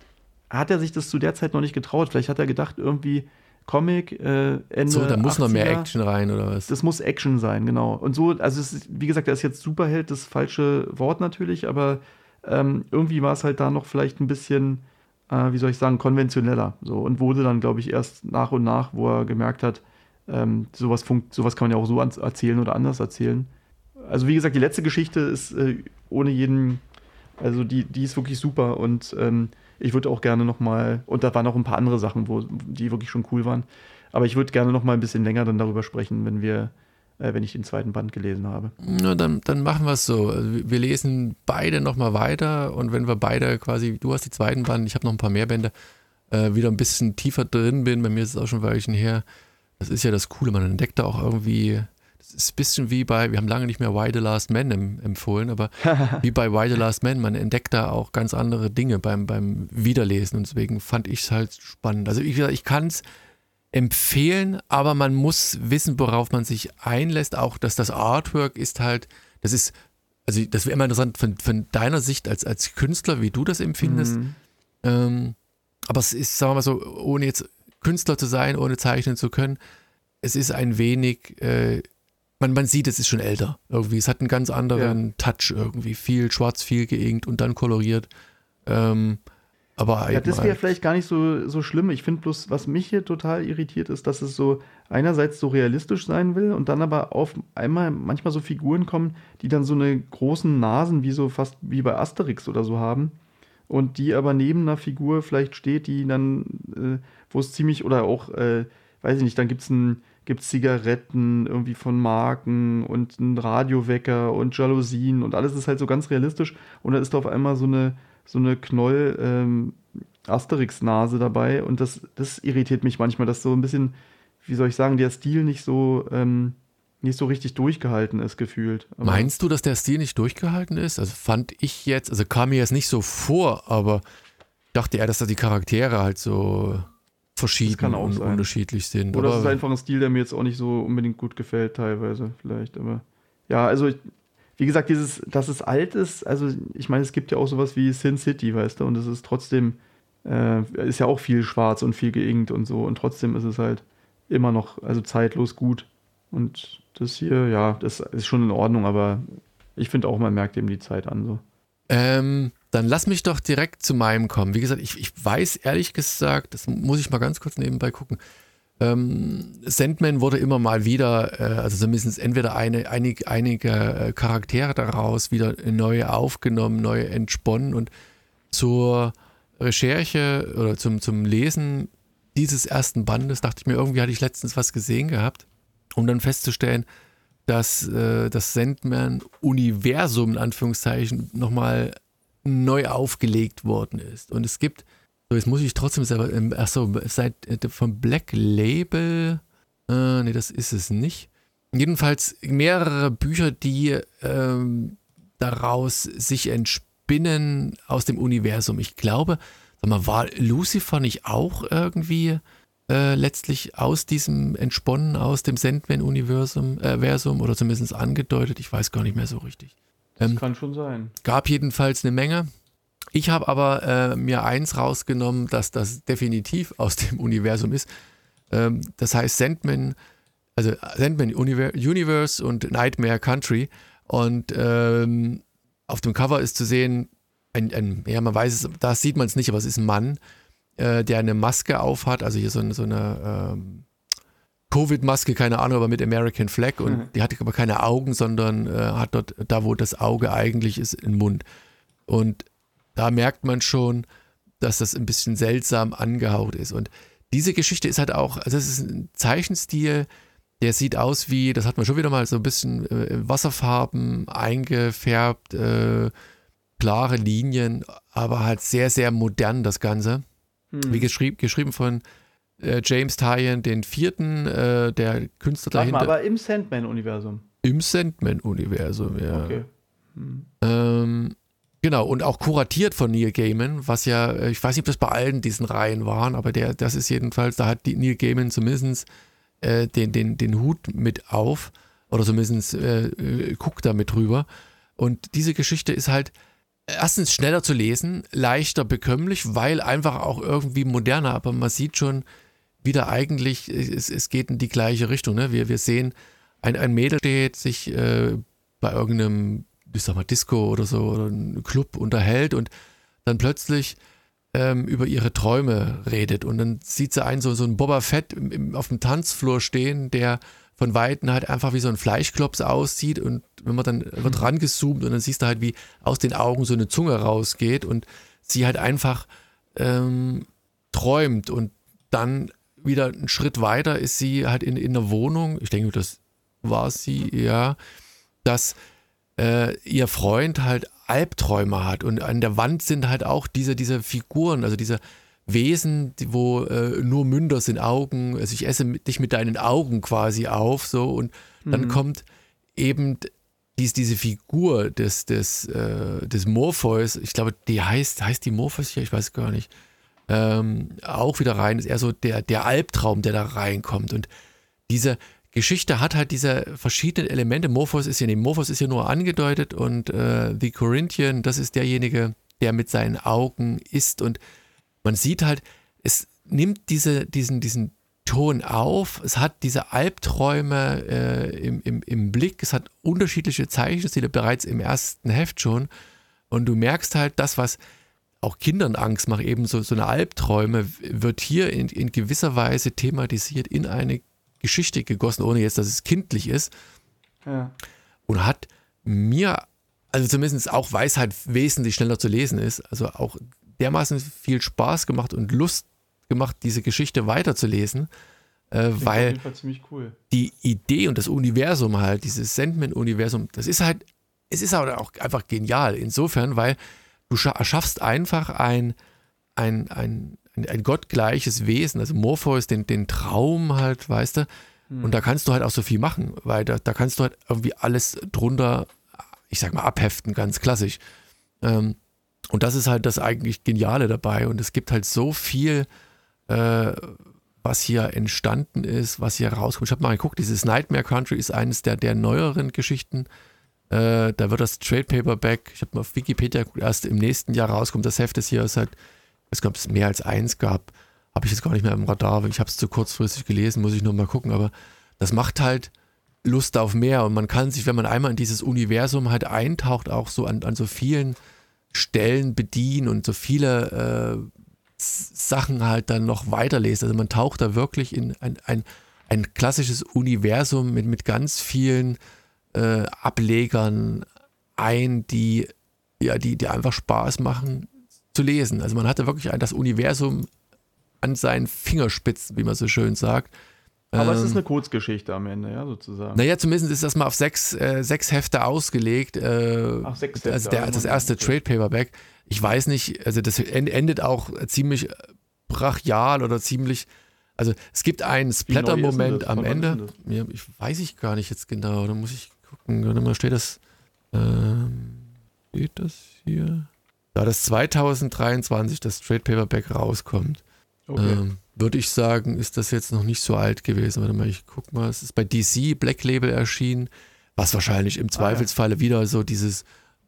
hat er sich das zu der Zeit noch nicht getraut. Vielleicht hat er gedacht, irgendwie Comic, äh, Ende. So, da muss 80er, noch mehr Action rein, oder was? Das muss Action sein, genau. Und so, also ist, wie gesagt, er ist jetzt Superheld, das falsche Wort natürlich, aber ähm, irgendwie war es halt da noch vielleicht ein bisschen äh, wie soll ich sagen, konventioneller. So, und wurde dann, glaube ich, erst nach und nach, wo er gemerkt hat, ähm, sowas, funkt, sowas kann man ja auch so erzählen oder anders erzählen. Also, wie gesagt, die letzte Geschichte ist äh, ohne jeden, also die, die ist wirklich super und ähm, ich würde auch gerne nochmal, und da waren auch ein paar andere Sachen, wo, die wirklich schon cool waren, aber ich würde gerne nochmal ein bisschen länger dann darüber sprechen, wenn wir äh, wenn ich den zweiten Band gelesen habe. Na, dann, dann machen wir es so. Also wir lesen beide nochmal weiter und wenn wir beide quasi, du hast die zweiten Band, ich habe noch ein paar mehr Bände, äh, wieder ein bisschen tiefer drin bin. Bei mir ist es auch schon ein Weilchen her. Das ist ja das Coole, man entdeckt da auch irgendwie das ist ein bisschen wie bei, wir haben lange nicht mehr Why the Last Man em, empfohlen, aber wie bei Why the Last Man, man entdeckt da auch ganz andere Dinge beim, beim Wiederlesen und deswegen fand ich es halt spannend. Also ich, ich kann es empfehlen, aber man muss wissen, worauf man sich einlässt. Auch dass das Artwork ist halt, das ist, also das wäre immer interessant von, von deiner Sicht als, als Künstler, wie du das empfindest. Mhm. Ähm, aber es ist, sagen wir mal so, ohne jetzt Künstler zu sein, ohne zeichnen zu können, es ist ein wenig äh, man, man sieht, es ist schon älter irgendwie. Es hat einen ganz anderen ja. Touch irgendwie. Viel schwarz, viel geinkt und dann koloriert. Ähm, aber ja, das wäre vielleicht gar nicht so, so schlimm. Ich finde bloß, was mich hier total irritiert, ist, dass es so einerseits so realistisch sein will und dann aber auf einmal manchmal so Figuren kommen, die dann so eine großen Nasen wie so fast wie bei Asterix oder so haben und die aber neben einer Figur vielleicht steht, die dann, äh, wo es ziemlich oder auch, äh, weiß ich nicht, dann gibt es ein gibt es Zigaretten irgendwie von Marken und einen Radiowecker und Jalousien und alles ist halt so ganz realistisch. Und da ist da auf einmal so eine, so eine Knoll ähm, Asterix-Nase dabei und das, das irritiert mich manchmal, dass so ein bisschen, wie soll ich sagen, der Stil nicht so, ähm, nicht so richtig durchgehalten ist, gefühlt. Aber Meinst du, dass der Stil nicht durchgehalten ist? Also fand ich jetzt, also kam mir jetzt nicht so vor, aber dachte eher, dass da die Charaktere halt so verschieden und sein. unterschiedlich sind. Oder es ist einfach ein Stil, der mir jetzt auch nicht so unbedingt gut gefällt, teilweise vielleicht. Aber ja, also ich, wie gesagt, dieses, dass es alt ist, also ich meine, es gibt ja auch sowas wie Sin City, weißt du, und es ist trotzdem, äh, ist ja auch viel schwarz und viel geinkt und so, und trotzdem ist es halt immer noch, also zeitlos gut. Und das hier, ja, das ist schon in Ordnung, aber ich finde auch, man merkt eben die Zeit an so. Ähm, dann lass mich doch direkt zu meinem kommen. Wie gesagt, ich, ich weiß ehrlich gesagt, das muss ich mal ganz kurz nebenbei gucken. Ähm, Sandman wurde immer mal wieder, äh, also zumindest entweder eine, einig, einige äh, Charaktere daraus wieder neue aufgenommen, neue entsponnen und zur Recherche oder zum, zum Lesen dieses ersten Bandes dachte ich mir, irgendwie hatte ich letztens was gesehen gehabt, um dann festzustellen, dass äh, das Sandman-Universum in Anführungszeichen nochmal neu aufgelegt worden ist. Und es gibt, so jetzt muss ich trotzdem selber, achso, seit äh, vom Black Label, äh, nee, das ist es nicht. Jedenfalls mehrere Bücher, die ähm, daraus sich entspinnen aus dem Universum. Ich glaube, sag mal, war Lucifer nicht auch irgendwie äh, letztlich aus diesem entsponnen, aus dem Sandman-Universum äh, oder zumindest angedeutet? Ich weiß gar nicht mehr so richtig. Ähm, kann schon sein. Gab jedenfalls eine Menge. Ich habe aber äh, mir eins rausgenommen, dass das definitiv aus dem Universum ist. Ähm, das heißt Sandman, also Sandman Universe und Nightmare Country. Und ähm, auf dem Cover ist zu sehen, ein, ein, ja, man weiß es, da sieht man es nicht, aber es ist ein Mann, äh, der eine Maske aufhat, also hier so, so eine ähm, Covid-Maske, keine Ahnung, aber mit American Flag und mhm. die hatte aber keine Augen, sondern äh, hat dort, da wo das Auge eigentlich ist, einen Mund. Und da merkt man schon, dass das ein bisschen seltsam angehaucht ist. Und diese Geschichte ist halt auch, also es ist ein Zeichenstil, der sieht aus wie, das hat man schon wieder mal so ein bisschen äh, Wasserfarben eingefärbt, äh, klare Linien, aber halt sehr, sehr modern das Ganze. Hm. Wie geschrieb, geschrieben von äh, James Tyen den vierten, äh, der Künstler Sag dahinter. Mal, aber im Sandman-Universum. Im Sandman-Universum, ja. Okay. Hm. Ähm, genau, und auch kuratiert von Neil Gaiman, was ja, äh, ich weiß nicht, ob das bei allen diesen Reihen waren, aber der, das ist jedenfalls, da hat Neil Gaiman zumindest äh, den, den, den Hut mit auf oder zumindest äh, äh, guckt da mit drüber. Und diese Geschichte ist halt, erstens schneller zu lesen, leichter bekömmlich, weil einfach auch irgendwie moderner, aber man sieht schon, wieder eigentlich, es, es geht in die gleiche Richtung. Ne? Wir, wir sehen, ein, ein Mädel steht sich äh, bei irgendeinem, ich sag mal, Disco oder so, oder einem Club unterhält und dann plötzlich ähm, über ihre Träume redet. Und dann sieht sie einen so, so einen Boba Fett im, im, auf dem Tanzflur stehen, der von Weitem halt einfach wie so ein Fleischklops aussieht und wenn man dann wird mhm. rangezoomt und dann siehst du halt, wie aus den Augen so eine Zunge rausgeht und sie halt einfach ähm, träumt und dann wieder einen Schritt weiter ist sie halt in, in einer Wohnung, ich denke, das war sie, ja, dass äh, ihr Freund halt Albträume hat und an der Wand sind halt auch diese, diese Figuren, also diese Wesen, die, wo äh, nur Münder sind Augen, also ich esse dich mit deinen Augen quasi auf, so und dann mhm. kommt eben dies, diese Figur des, des, äh, des Morpheus, ich glaube, die heißt, heißt die Morpheus hier, ich weiß gar nicht, ähm, auch wieder rein, ist eher so der, der Albtraum, der da reinkommt. Und diese Geschichte hat halt diese verschiedenen Elemente. Morpheus ist ja nicht, Morpheus ist ja nur angedeutet und äh, The Corinthian, das ist derjenige, der mit seinen Augen isst. Und man sieht halt, es nimmt diese, diesen, diesen Ton auf, es hat diese Albträume äh, im, im, im Blick, es hat unterschiedliche Zeichenstile bereits im ersten Heft schon. Und du merkst halt, das, was auch Kindern Angst macht, eben so, so eine Albträume, wird hier in, in gewisser Weise thematisiert, in eine Geschichte gegossen, ohne jetzt, dass es kindlich ist. Ja. Und hat mir, also zumindest auch, halt wesentlich schneller zu lesen ist, also auch dermaßen viel Spaß gemacht und Lust gemacht, diese Geschichte weiterzulesen, äh, weil cool. die Idee und das Universum halt, dieses Sandman-Universum, das ist halt, es ist halt auch einfach genial. Insofern, weil du erschaffst einfach ein, ein, ein, ein, ein gottgleiches Wesen, also Morpheus, den, den Traum halt, weißt du, hm. und da kannst du halt auch so viel machen, weil da, da kannst du halt irgendwie alles drunter, ich sag mal, abheften, ganz klassisch. Ähm, und das ist halt das eigentlich Geniale dabei. Und es gibt halt so viel, äh, was hier entstanden ist, was hier rauskommt. Ich habe mal geguckt, dieses Nightmare Country ist eines der, der neueren Geschichten. Äh, da wird das Trade Paperback, ich habe mal auf Wikipedia geguckt, erst im nächsten Jahr rauskommt. Das Heft ist hier seit, es gab es mehr als eins gab. Habe ich jetzt gar nicht mehr im Radar, ich habe es zu kurzfristig gelesen, muss ich nur mal gucken. Aber das macht halt Lust auf mehr und man kann sich, wenn man einmal in dieses Universum halt eintaucht, auch so an, an so vielen Stellen bedienen und so viele äh, Sachen halt dann noch weiterlesen. Also man taucht da wirklich in ein, ein, ein klassisches Universum mit, mit ganz vielen äh, Ablegern ein, die, ja, die, die einfach Spaß machen zu lesen. Also man hatte wirklich das Universum an seinen Fingerspitzen, wie man so schön sagt. Aber ähm, es ist ähm, eine Kurzgeschichte am Ende, ja, sozusagen. Naja, zumindest ist das mal auf sechs, äh, sechs Hefte ausgelegt. Äh, Ach, sechs Hefte. Also der, das erste Trade Paperback. Ich weiß nicht, also das endet auch ziemlich brachial oder ziemlich. Also es gibt einen Splatter-Moment am Ende. Ja, ich weiß ich gar nicht jetzt genau. Da muss ich gucken. Mal, steht das. Ähm, steht das hier? Da das 2023 das Trade Paperback rauskommt. Okay. Ähm, würde ich sagen, ist das jetzt noch nicht so alt gewesen. Warte mal, ich guck mal, es ist bei DC Black Label erschienen, was wahrscheinlich im Zweifelsfalle ah, ja. wieder so dieses,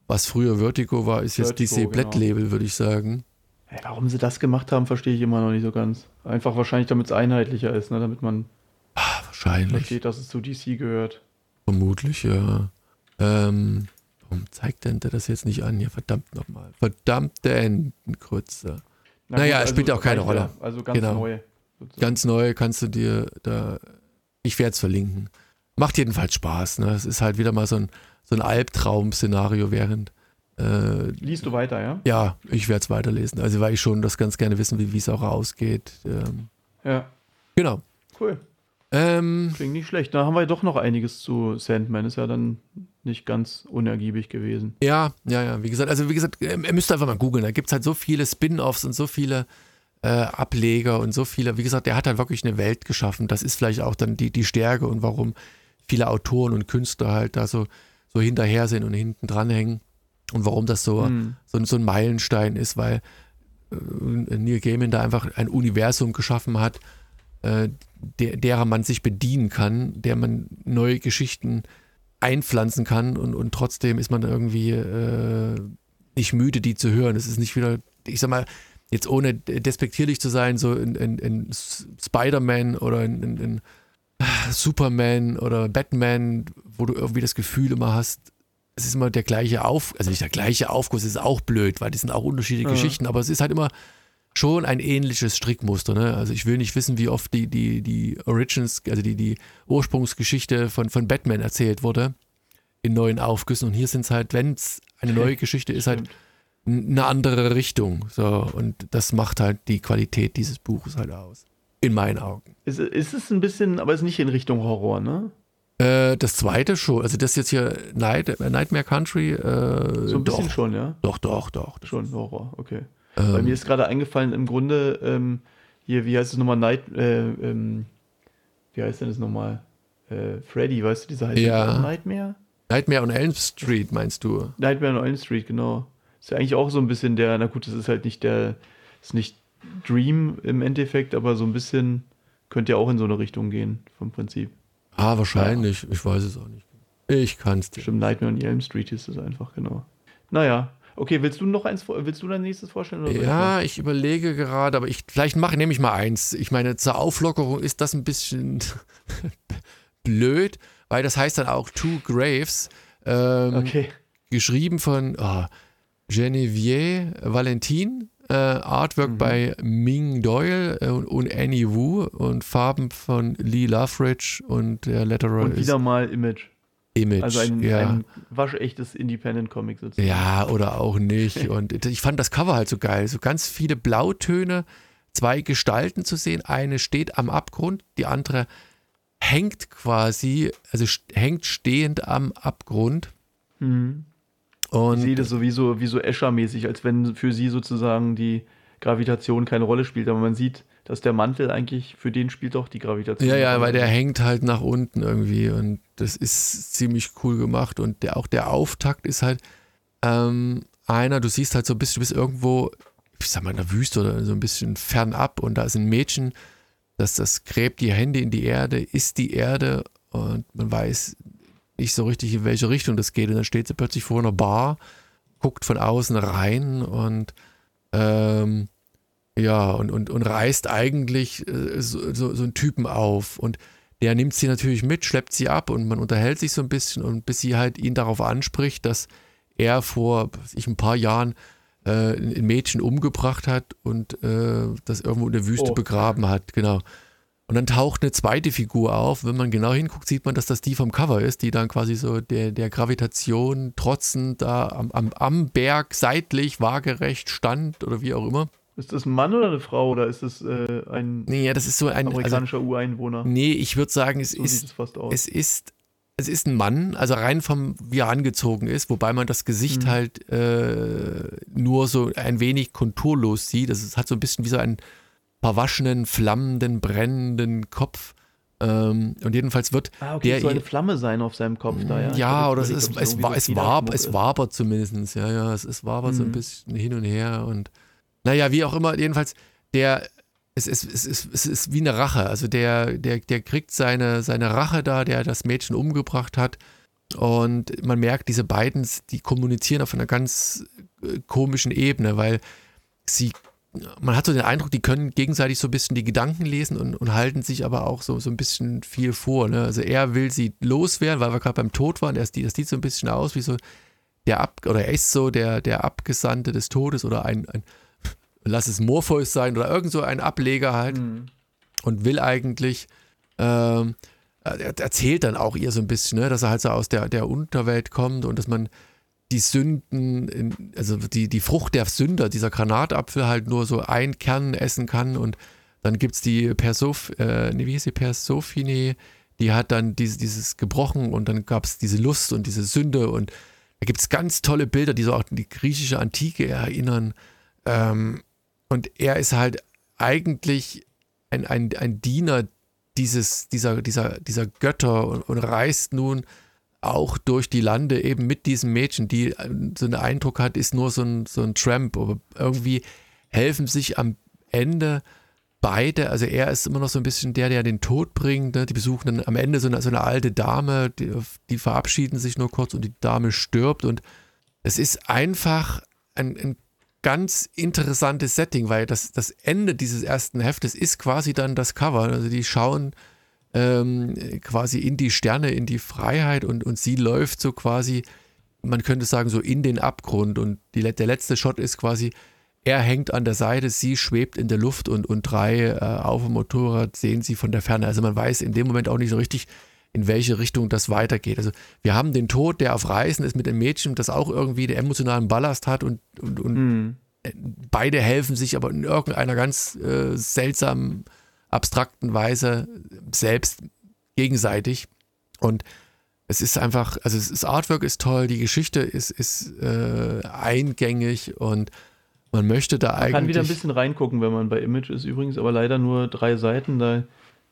was früher Vertigo war, ist jetzt DC Black genau. Label, würde ich sagen. Hey, warum sie das gemacht haben, verstehe ich immer noch nicht so ganz. Einfach wahrscheinlich, damit es einheitlicher ist, ne? damit man ah, wahrscheinlich. versteht, dass es zu DC gehört. Vermutlich, ja. Ähm, warum zeigt denn der das jetzt nicht an? Hier, verdammt nochmal. Verdammte Entenkrütze. Na naja, gut, spielt also auch keine Rolle. Also ganz genau. neu. Sozusagen. Ganz neu kannst du dir da. Ich werde es verlinken. Macht jedenfalls Spaß. Ne? Es ist halt wieder mal so ein, so ein Albtraum-Szenario während. Äh, Liest du weiter, ja? Ja, ich werde es weiterlesen. Also, weil ich schon das ganz gerne wissen, wie es auch ausgeht. Ähm, ja. Genau. Cool. Ähm, Klingt nicht schlecht. Da haben wir doch noch einiges zu Sandman. Ist ja dann nicht ganz unergiebig gewesen. Ja, ja, ja. Wie gesagt, also wie gesagt, ihr müsst einfach mal googeln. Da gibt es halt so viele Spin-offs und so viele äh, Ableger und so viele. Wie gesagt, der hat halt wirklich eine Welt geschaffen. Das ist vielleicht auch dann die, die Stärke und warum viele Autoren und Künstler halt da so, so hinterher sind und hinten dranhängen. Und warum das so, mhm. so, so, ein Meilenstein ist, weil äh, Neil Gaiman da einfach ein Universum geschaffen hat, äh, der, derer man sich bedienen kann, der man neue Geschichten einpflanzen kann und, und trotzdem ist man irgendwie äh, nicht müde, die zu hören. Es ist nicht wieder, ich sag mal, jetzt ohne despektierlich zu sein, so in, in, in Spider-Man oder in, in, Superman oder Batman, wo du irgendwie das Gefühl immer hast, es ist immer der gleiche Auf, also nicht der gleiche Aufguss, ist auch blöd, weil die sind auch unterschiedliche ja. Geschichten, aber es ist halt immer schon ein ähnliches Strickmuster. Ne? Also ich will nicht wissen, wie oft die, die, die Origins, also die, die Ursprungsgeschichte von, von Batman erzählt wurde in neuen Aufgüssen. Und hier sind es halt, wenn es eine neue Geschichte ist, halt eine andere Richtung. So, und das macht halt die Qualität dieses Buches halt aus. In meinen Augen. Ist, ist es ein bisschen, aber es ist nicht in Richtung Horror, ne? Äh, das zweite schon, also das jetzt hier Night, Nightmare Country. Äh, so ein bisschen doch, schon, ja? Doch, doch, doch. Schon Horror, okay. Ähm, Bei mir ist gerade eingefallen, im Grunde, ähm, hier, wie heißt es nochmal, Night, äh, ähm, wie heißt denn das nochmal? Äh, Freddy, weißt du, dieser heißt ja. Nightmare? Nightmare on Elm Street, meinst du? Nightmare on Elm Street, genau. Ist ja eigentlich auch so ein bisschen der, na gut, das ist halt nicht der, ist nicht Dream im Endeffekt, aber so ein bisschen könnte ja auch in so eine Richtung gehen, vom Prinzip. Ah, wahrscheinlich. Ja. Ich weiß es auch nicht. Ich kann es dir. Stimmt, Nightmare on Elm Street ist es einfach, genau. Naja, Okay, willst du noch eins, willst du dein nächstes vorstellen? ja, ich, ich überlege gerade, aber ich, vielleicht mache, nehme ich mal eins. Ich meine, zur Auflockerung ist das ein bisschen blöd, weil das heißt dann auch Two Graves. Ähm, okay. Geschrieben von oh, Genevieve Valentin, äh, Artwork mhm. bei Ming Doyle äh, und, und, Annie Wu und Farben von Lee Loveridge und der Letterer Und wieder mal Image. Image. Also ein, ja. ein waschechtes Independent-Comic sozusagen. Ja, oder auch nicht. Und ich fand das Cover halt so geil. So ganz viele Blautöne, zwei Gestalten zu sehen. Eine steht am Abgrund, die andere hängt quasi, also hängt stehend am Abgrund. Mhm. Und ich sehe das sowieso wie so Escher-mäßig, als wenn für sie sozusagen die Gravitation keine Rolle spielt. Aber man sieht, dass der Mantel eigentlich, für den spielt doch die Gravitation. Ja, ja, weil der hängt halt nach unten irgendwie und das ist ziemlich cool gemacht und der, auch der Auftakt ist halt ähm, einer, du siehst halt so ein bisschen, du bist irgendwo, ich sag mal in der Wüste oder so ein bisschen fernab und da ist ein Mädchen, das, das gräbt die Hände in die Erde, isst die Erde und man weiß nicht so richtig, in welche Richtung das geht und dann steht sie plötzlich vor einer Bar, guckt von außen rein und ähm, ja, und, und, und reißt eigentlich äh, so, so, so einen Typen auf. Und der nimmt sie natürlich mit, schleppt sie ab und man unterhält sich so ein bisschen und bis sie halt ihn darauf anspricht, dass er vor ich, ein paar Jahren äh, ein Mädchen umgebracht hat und äh, das irgendwo in der Wüste oh. begraben hat, genau. Und dann taucht eine zweite Figur auf. Wenn man genau hinguckt, sieht man, dass das die vom Cover ist, die dann quasi so der, der Gravitation trotzend da am, am, am Berg seitlich waagerecht stand oder wie auch immer. Ist das ein Mann oder eine Frau oder ist das äh, ein nee, ja, das ist so ein also amerikanischer also, Ureinwohner? Nee, ich würde sagen, es so ist es ist es ist ein Mann, also rein vom wie er angezogen ist, wobei man das Gesicht mhm. halt äh, nur so ein wenig konturlos sieht. Das hat so ein bisschen wie so einen verwaschenen, flammenden, brennenden Kopf. Ähm, und jedenfalls wird ah, okay, der soll eine Flamme sein auf seinem Kopf da, ja. Ja, oder es ist, es, es, es, war, es wabert zumindest, ja, ja, es, es wabert mhm. so ein mhm. bisschen hin und her und naja, wie auch immer, jedenfalls, der, es ist, es ist, es ist wie eine Rache. Also der, der, der kriegt seine, seine Rache da, der das Mädchen umgebracht hat. Und man merkt, diese beiden, die kommunizieren auf einer ganz äh, komischen Ebene, weil sie, man hat so den Eindruck, die können gegenseitig so ein bisschen die Gedanken lesen und, und halten sich aber auch so, so ein bisschen viel vor. Ne? Also er will sie loswerden, weil wir gerade beim Tod waren. Das sieht so ein bisschen aus wie so der Ab, oder er ist so der, der Abgesandte des Todes oder ein, ein lass es Morpheus sein oder irgend so ein Ableger halt mhm. und will eigentlich, ähm, er erzählt dann auch ihr so ein bisschen, ne, dass er halt so aus der, der Unterwelt kommt und dass man die Sünden, in, also die, die Frucht der Sünder, dieser Granatapfel halt nur so ein Kern essen kann und dann gibt es die Persoph, äh, wie hieß sie, Persophine, die hat dann dieses, dieses gebrochen und dann gab es diese Lust und diese Sünde und da gibt es ganz tolle Bilder, die so auch die griechische Antike erinnern. Ähm, und er ist halt eigentlich ein, ein, ein Diener dieses, dieser, dieser, dieser Götter und, und reist nun auch durch die Lande eben mit diesem Mädchen, die so einen Eindruck hat, ist nur so ein, so ein Tramp. Aber irgendwie helfen sich am Ende beide, also er ist immer noch so ein bisschen der, der den Tod bringt. Ne? Die besuchen dann am Ende so eine, so eine alte Dame, die, die, verabschieden sich nur kurz und die Dame stirbt. Und es ist einfach ein, ein ganz interessantes Setting, weil das, das Ende dieses ersten Heftes ist quasi dann das Cover. Also die schauen ähm, quasi in die Sterne, in die Freiheit und, und sie läuft so quasi, man könnte sagen, so in den Abgrund. Und die, der letzte Shot ist quasi, er hängt an der Seite, sie schwebt in der Luft und, und drei äh, auf dem Motorrad sehen sie von der Ferne. Also man weiß in dem Moment auch nicht so richtig, in welche Richtung das weitergeht. Also wir haben den Tod, der auf Reisen ist mit einem Mädchen, das auch irgendwie den emotionalen Ballast hat und, und, und mhm. beide helfen sich aber in irgendeiner ganz äh, seltsamen, abstrakten Weise selbst gegenseitig. Und es ist einfach, also das Artwork ist toll, die Geschichte ist, ist äh, eingängig und Man möchte da Man eigentlich. kann wieder ein bisschen reingucken, wenn man bei Image ist übrigens, aber leider nur drei Seiten, da,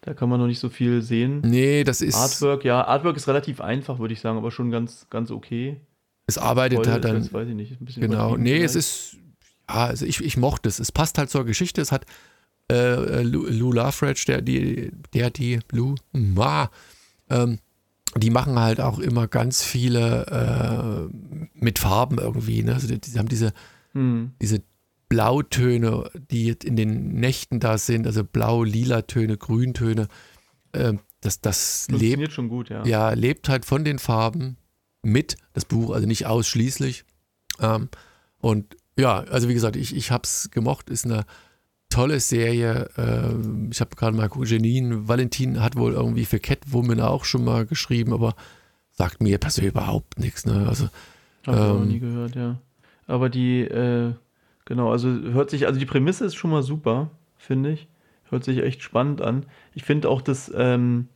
da kann man noch nicht so viel sehen. Nee, das ist. Artwork, ja, Artwork ist relativ einfach, würde ich sagen, aber schon ganz, ganz okay. Es arbeitet Toll halt dann. jetzt, weiß ich nicht, ein bisschen Genau. Nee, es vielleicht. ist. Ja, also ich, ich mochte es. Es passt halt zur Geschichte. Es hat äh, Lou, Lou Lafredge, der die, der die, Lou, ma, ähm, die machen halt auch immer ganz viele äh, mit Farben irgendwie. Ne? Also die, die haben diese, Hm. diese Blautöne, die jetzt in den Nächten da sind, also blau, lila Töne, Grüntöne. Äh, das, das lebt schon gut, ja. ja, lebt halt von den Farben mit, das Buch, also nicht ausschließlich. Ähm, und ja, also wie gesagt, ich, ich habe es gemocht, ist eine tolle Serie. Ähm, ich habe gerade mal Janine Valentin hat wohl irgendwie für Catwoman auch schon mal geschrieben, aber sagt mir persönlich überhaupt nichts. Ne? Also Hab ich auch noch Ähm, nie gehört, ja. Aber die, äh, genau, also hört sich, also die Prämisse ist schon mal super, finde ich. Hört sich echt spannend an. Ich finde auch das, ähm,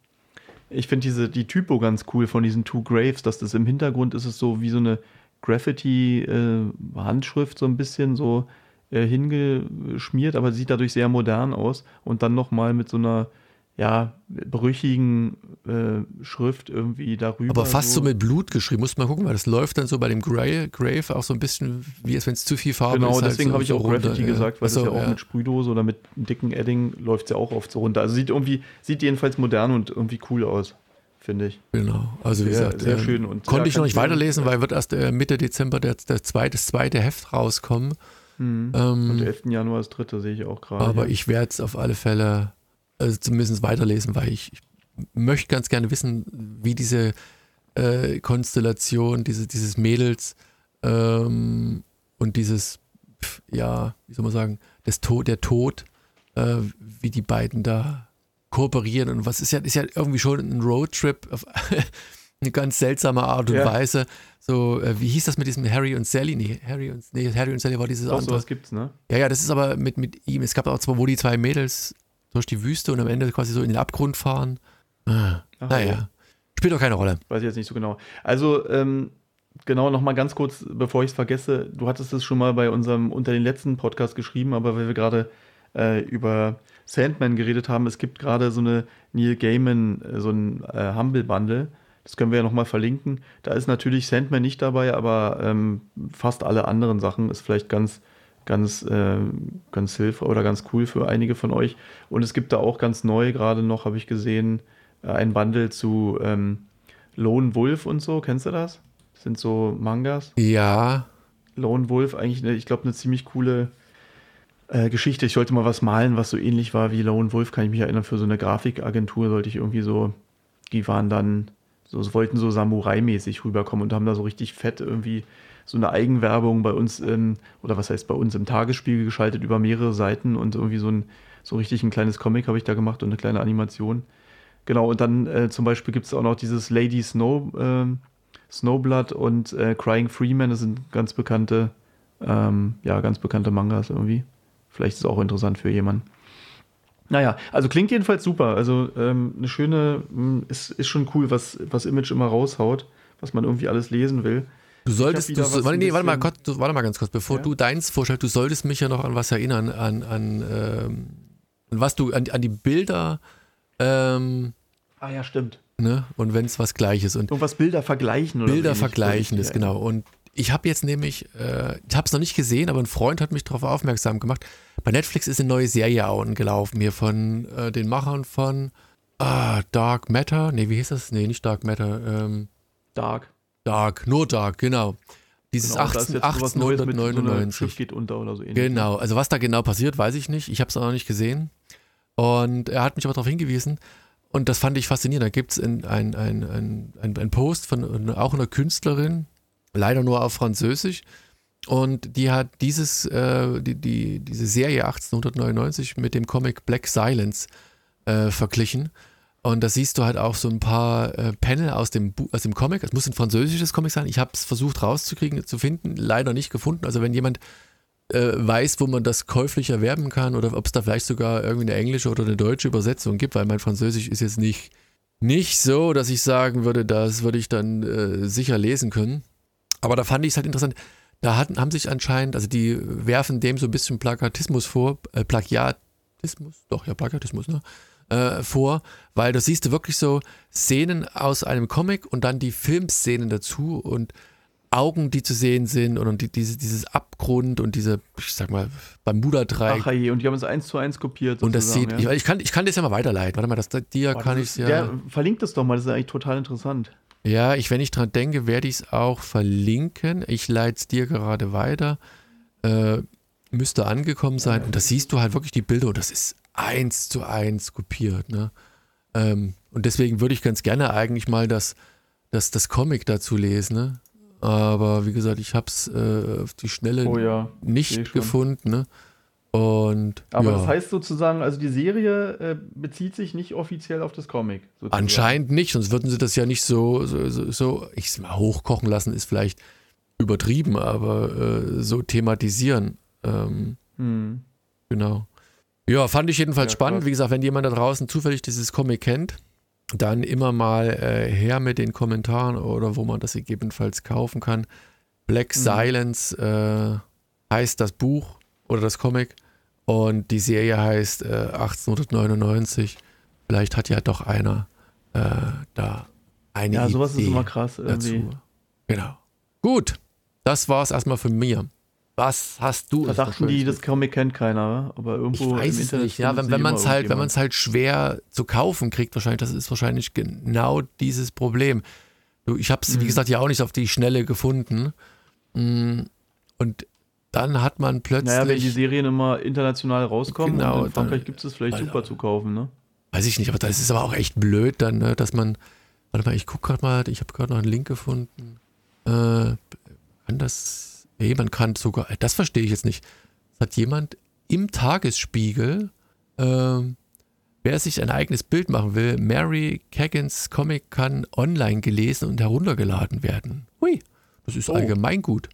ich finde diese, die Typo ganz cool von diesen Two Graves, dass das im Hintergrund ist es so wie so eine Graffiti-Handschrift so ein bisschen so äh, hingeschmiert, aber sieht dadurch sehr modern aus. Und dann nochmal mit so einer, ja, brüchigen äh, Schrift irgendwie darüber. aber fast so mit Blut geschrieben, muss man gucken, weil das läuft dann so bei dem Gra Grave auch so ein bisschen, wie als wenn es zu viel Farbe Genau, ist. halt deswegen so- habe ich so auch runter, Graffiti gesagt, weil so, das ja auch mit Sprühdose oder mit einem dicken Edding läuft es ja auch oft so runter. Also sieht irgendwie, sieht jedenfalls modern und irgendwie cool aus, finde ich. Genau, also wie Sehr- gesagt, sehr ähm, schön und konnte ja, ich noch nicht weiterlesen, weil wird erst äh, Mitte Dezember der, der zweite, das zweite Heft rauskommen. Mhm. Ähm, Und 11. Januar ist dritte, sehe ich auch gerade. aber ja. ich werde es auf alle Fälle also zumindest weiterlesen, weil ich, ich möchte ganz gerne wissen, wie diese äh, Konstellation, diese, dieses Mädels ähm, und dieses, pf, ja, wie soll man sagen, das Tod, der Tod, äh, wie die beiden da kooperieren und was ist ja, ist ja irgendwie schon ein Roadtrip auf eine ganz seltsame Art und Ja. Weise. So, äh, wie hieß das mit diesem Harry und Sally? Nee, Harry und, nee, Harry und Sally war dieses Doch, andere. sowas gibt's, ne? Ja, ja, das ist aber mit, mit ihm. Es gab auch zwar, wo die zwei Mädels durch die Wüste und am Ende quasi so in den Abgrund fahren. Ah, Ach, naja. Spielt doch keine Rolle. Weiß ich jetzt nicht so genau. Also, ähm, genau, nochmal ganz kurz, bevor ich es vergesse, du hattest es schon mal bei unserem unter den letzten Podcast geschrieben, aber weil wir gerade äh, über Sandman geredet haben, es gibt gerade so eine Neil Gaiman, äh, so ein äh, Humble Bundle. Das können wir ja nochmal verlinken. Da ist natürlich Sandman nicht dabei, aber ähm, fast alle anderen Sachen ist vielleicht ganz, ganz, äh, ganz hilfreich oder ganz cool für einige von euch. Und es gibt da auch ganz neu, gerade noch habe ich gesehen, äh, ein Bundle zu ähm, Lone Wolf und so. Kennst du das? Das sind so Mangas. Ja, Lone Wolf, eigentlich, eine, ich glaube, eine ziemlich coole äh, Geschichte. Ich sollte mal was malen, was so ähnlich war wie Lone Wolf, kann ich mich erinnern. Für so eine Grafikagentur sollte ich irgendwie so, die waren dann, so wollten so Samurai-mäßig rüberkommen und haben da so richtig fett irgendwie so eine Eigenwerbung bei uns, in, oder was heißt bei uns, im Tagesspiegel geschaltet über mehrere Seiten und irgendwie so ein, so richtig ein kleines Comic habe ich da gemacht und eine kleine Animation. Genau, und dann äh, zum Beispiel gibt es auch noch dieses Lady Snow, ähm, Snowblood und äh, Crying Freeman, das sind ganz bekannte, ähm, ja, ganz bekannte Mangas irgendwie. Vielleicht ist es auch interessant für jemanden. Naja, also klingt jedenfalls super. Also ähm, eine schöne, ist, ist schon cool, was, was Image immer raushaut, was man irgendwie alles lesen will. Du solltest, du, was ein nee, warte, mal, kurz, warte mal ganz kurz, bevor Ja? du deins vorstellst, du solltest mich ja noch an was erinnern, an, an, ähm, an was du, an, an die Bilder, ähm, Ah ja, stimmt. ne, und wenn es was Gleiches und Irgendwas Bilder vergleichen oder Bilder so vergleichen ist, genau. Und ich habe jetzt nämlich, äh, ich habe es noch nicht gesehen, aber ein Freund hat mich darauf aufmerksam gemacht. Bei Netflix ist eine neue Serie gelaufen hier von äh, den Machern von ah, Dark Matter. Nee, wie hieß das? Nee, nicht Dark Matter. Ähm, Dark. Dark, nur Dark, genau. Dieses Genau, da ist 18, jetzt sowas Neues mit so 1899. Geht unter oder so ähnlich. Genau, also was da genau passiert, weiß ich nicht. Ich habe es auch noch nicht gesehen. Und er hat mich aber darauf hingewiesen. Und das fand ich faszinierend. Da gibt es ein, ein, ein, ein, ein, ein Post von auch einer Künstlerin, leider nur auf Französisch. Und die hat dieses, äh, die, die, diese Serie 1899 mit dem Comic Black Silence äh, verglichen. Und da siehst du halt auch so ein paar äh, Panel aus dem, aus dem Comic. Es muss ein französisches Comic sein. Ich habe es versucht rauszukriegen, zu finden, leider nicht gefunden. Also wenn jemand äh, weiß, wo man das käuflich erwerben kann oder ob es da vielleicht sogar irgendwie eine englische oder eine deutsche Übersetzung gibt, weil mein Französisch ist jetzt nicht, nicht so, dass ich sagen würde, das würde ich dann äh, sicher lesen können. Aber da fand ich es halt interessant. da hatten, haben sich anscheinend, also die werfen dem so ein bisschen Plakatismus vor, äh, Plagiatismus, doch, ja, Plakatismus, ne? Äh, vor, weil da siehst du wirklich so Szenen aus einem Comic und dann die Filmszenen dazu und Augen, die zu sehen sind und, und die, diese, dieses Abgrund und diese, ich sag mal, Bermuda-Dreieck. Ach je, und die haben es eins zu eins kopiert. Und das sieht, ja. ich, ich, kann, ich kann das ja mal weiterleiten. Warte mal, das, dir Boah, kann ich ja. Der, verlinkt das doch mal, das ist eigentlich total interessant. Ja, ich, wenn ich dran denke, werde ich es auch verlinken. Ich leite es dir gerade weiter. Äh, müsste angekommen sein. Und da siehst du halt wirklich die Bilder und das ist eins zu eins kopiert. Ne? Ähm, und deswegen würde ich ganz gerne eigentlich mal das, das, das Comic dazu lesen. Ne? Aber wie gesagt, ich habe es äh, auf die Schnelle oh ja, nicht gefunden. Ne? Und, Aber ja. das heißt sozusagen, also die Serie äh, bezieht sich nicht offiziell auf das Comic. Sozusagen. Anscheinend nicht, sonst würden sie das ja nicht so, so, so, so ich mal, hochkochen lassen, ist vielleicht übertrieben, aber äh, so thematisieren. Ähm, hm. Genau. Ja, fand ich jedenfalls ja, spannend. Krass. Wie gesagt, wenn jemand da draußen zufällig dieses Comic kennt, dann immer mal äh, her mit den Kommentaren oder wo man das gegebenenfalls kaufen kann. Black mhm. Silence äh, heißt das Buch oder das Comic und die Serie heißt äh, 1899. Vielleicht hat ja doch einer äh, da eine Ja, sowas Idee ist immer krass irgendwie. Dazu. Genau. Gut, das war es erstmal von mir. Was hast du? Da dachten die, das Comic kennt keiner, aber irgendwo ich weiß im Internet nicht. Ja, wenn, wenn man es halt, wenn man es halt schwer zu kaufen kriegt, wahrscheinlich, das ist wahrscheinlich genau dieses Problem. Ich habe es, mhm. wie gesagt, ja auch nicht auf die Schnelle gefunden. Mm, und dann hat man plötzlich. Naja, wenn die Serien immer international rauskommen, genau, in Frankreich gibt es vielleicht super zu kaufen, ne? Weiß ich nicht, aber das ist aber auch echt blöd dann, ne, dass man. Warte mal, ich gucke gerade mal, ich habe gerade noch einen Link gefunden. Äh, kann das Nee, man kann sogar, das verstehe ich jetzt nicht. Das hat jemand im Tagesspiegel, ähm, wer sich ein eigenes Bild machen will, Mary Kaggins Comic kann online gelesen und heruntergeladen werden. Hui, das ist oh. allgemein gut.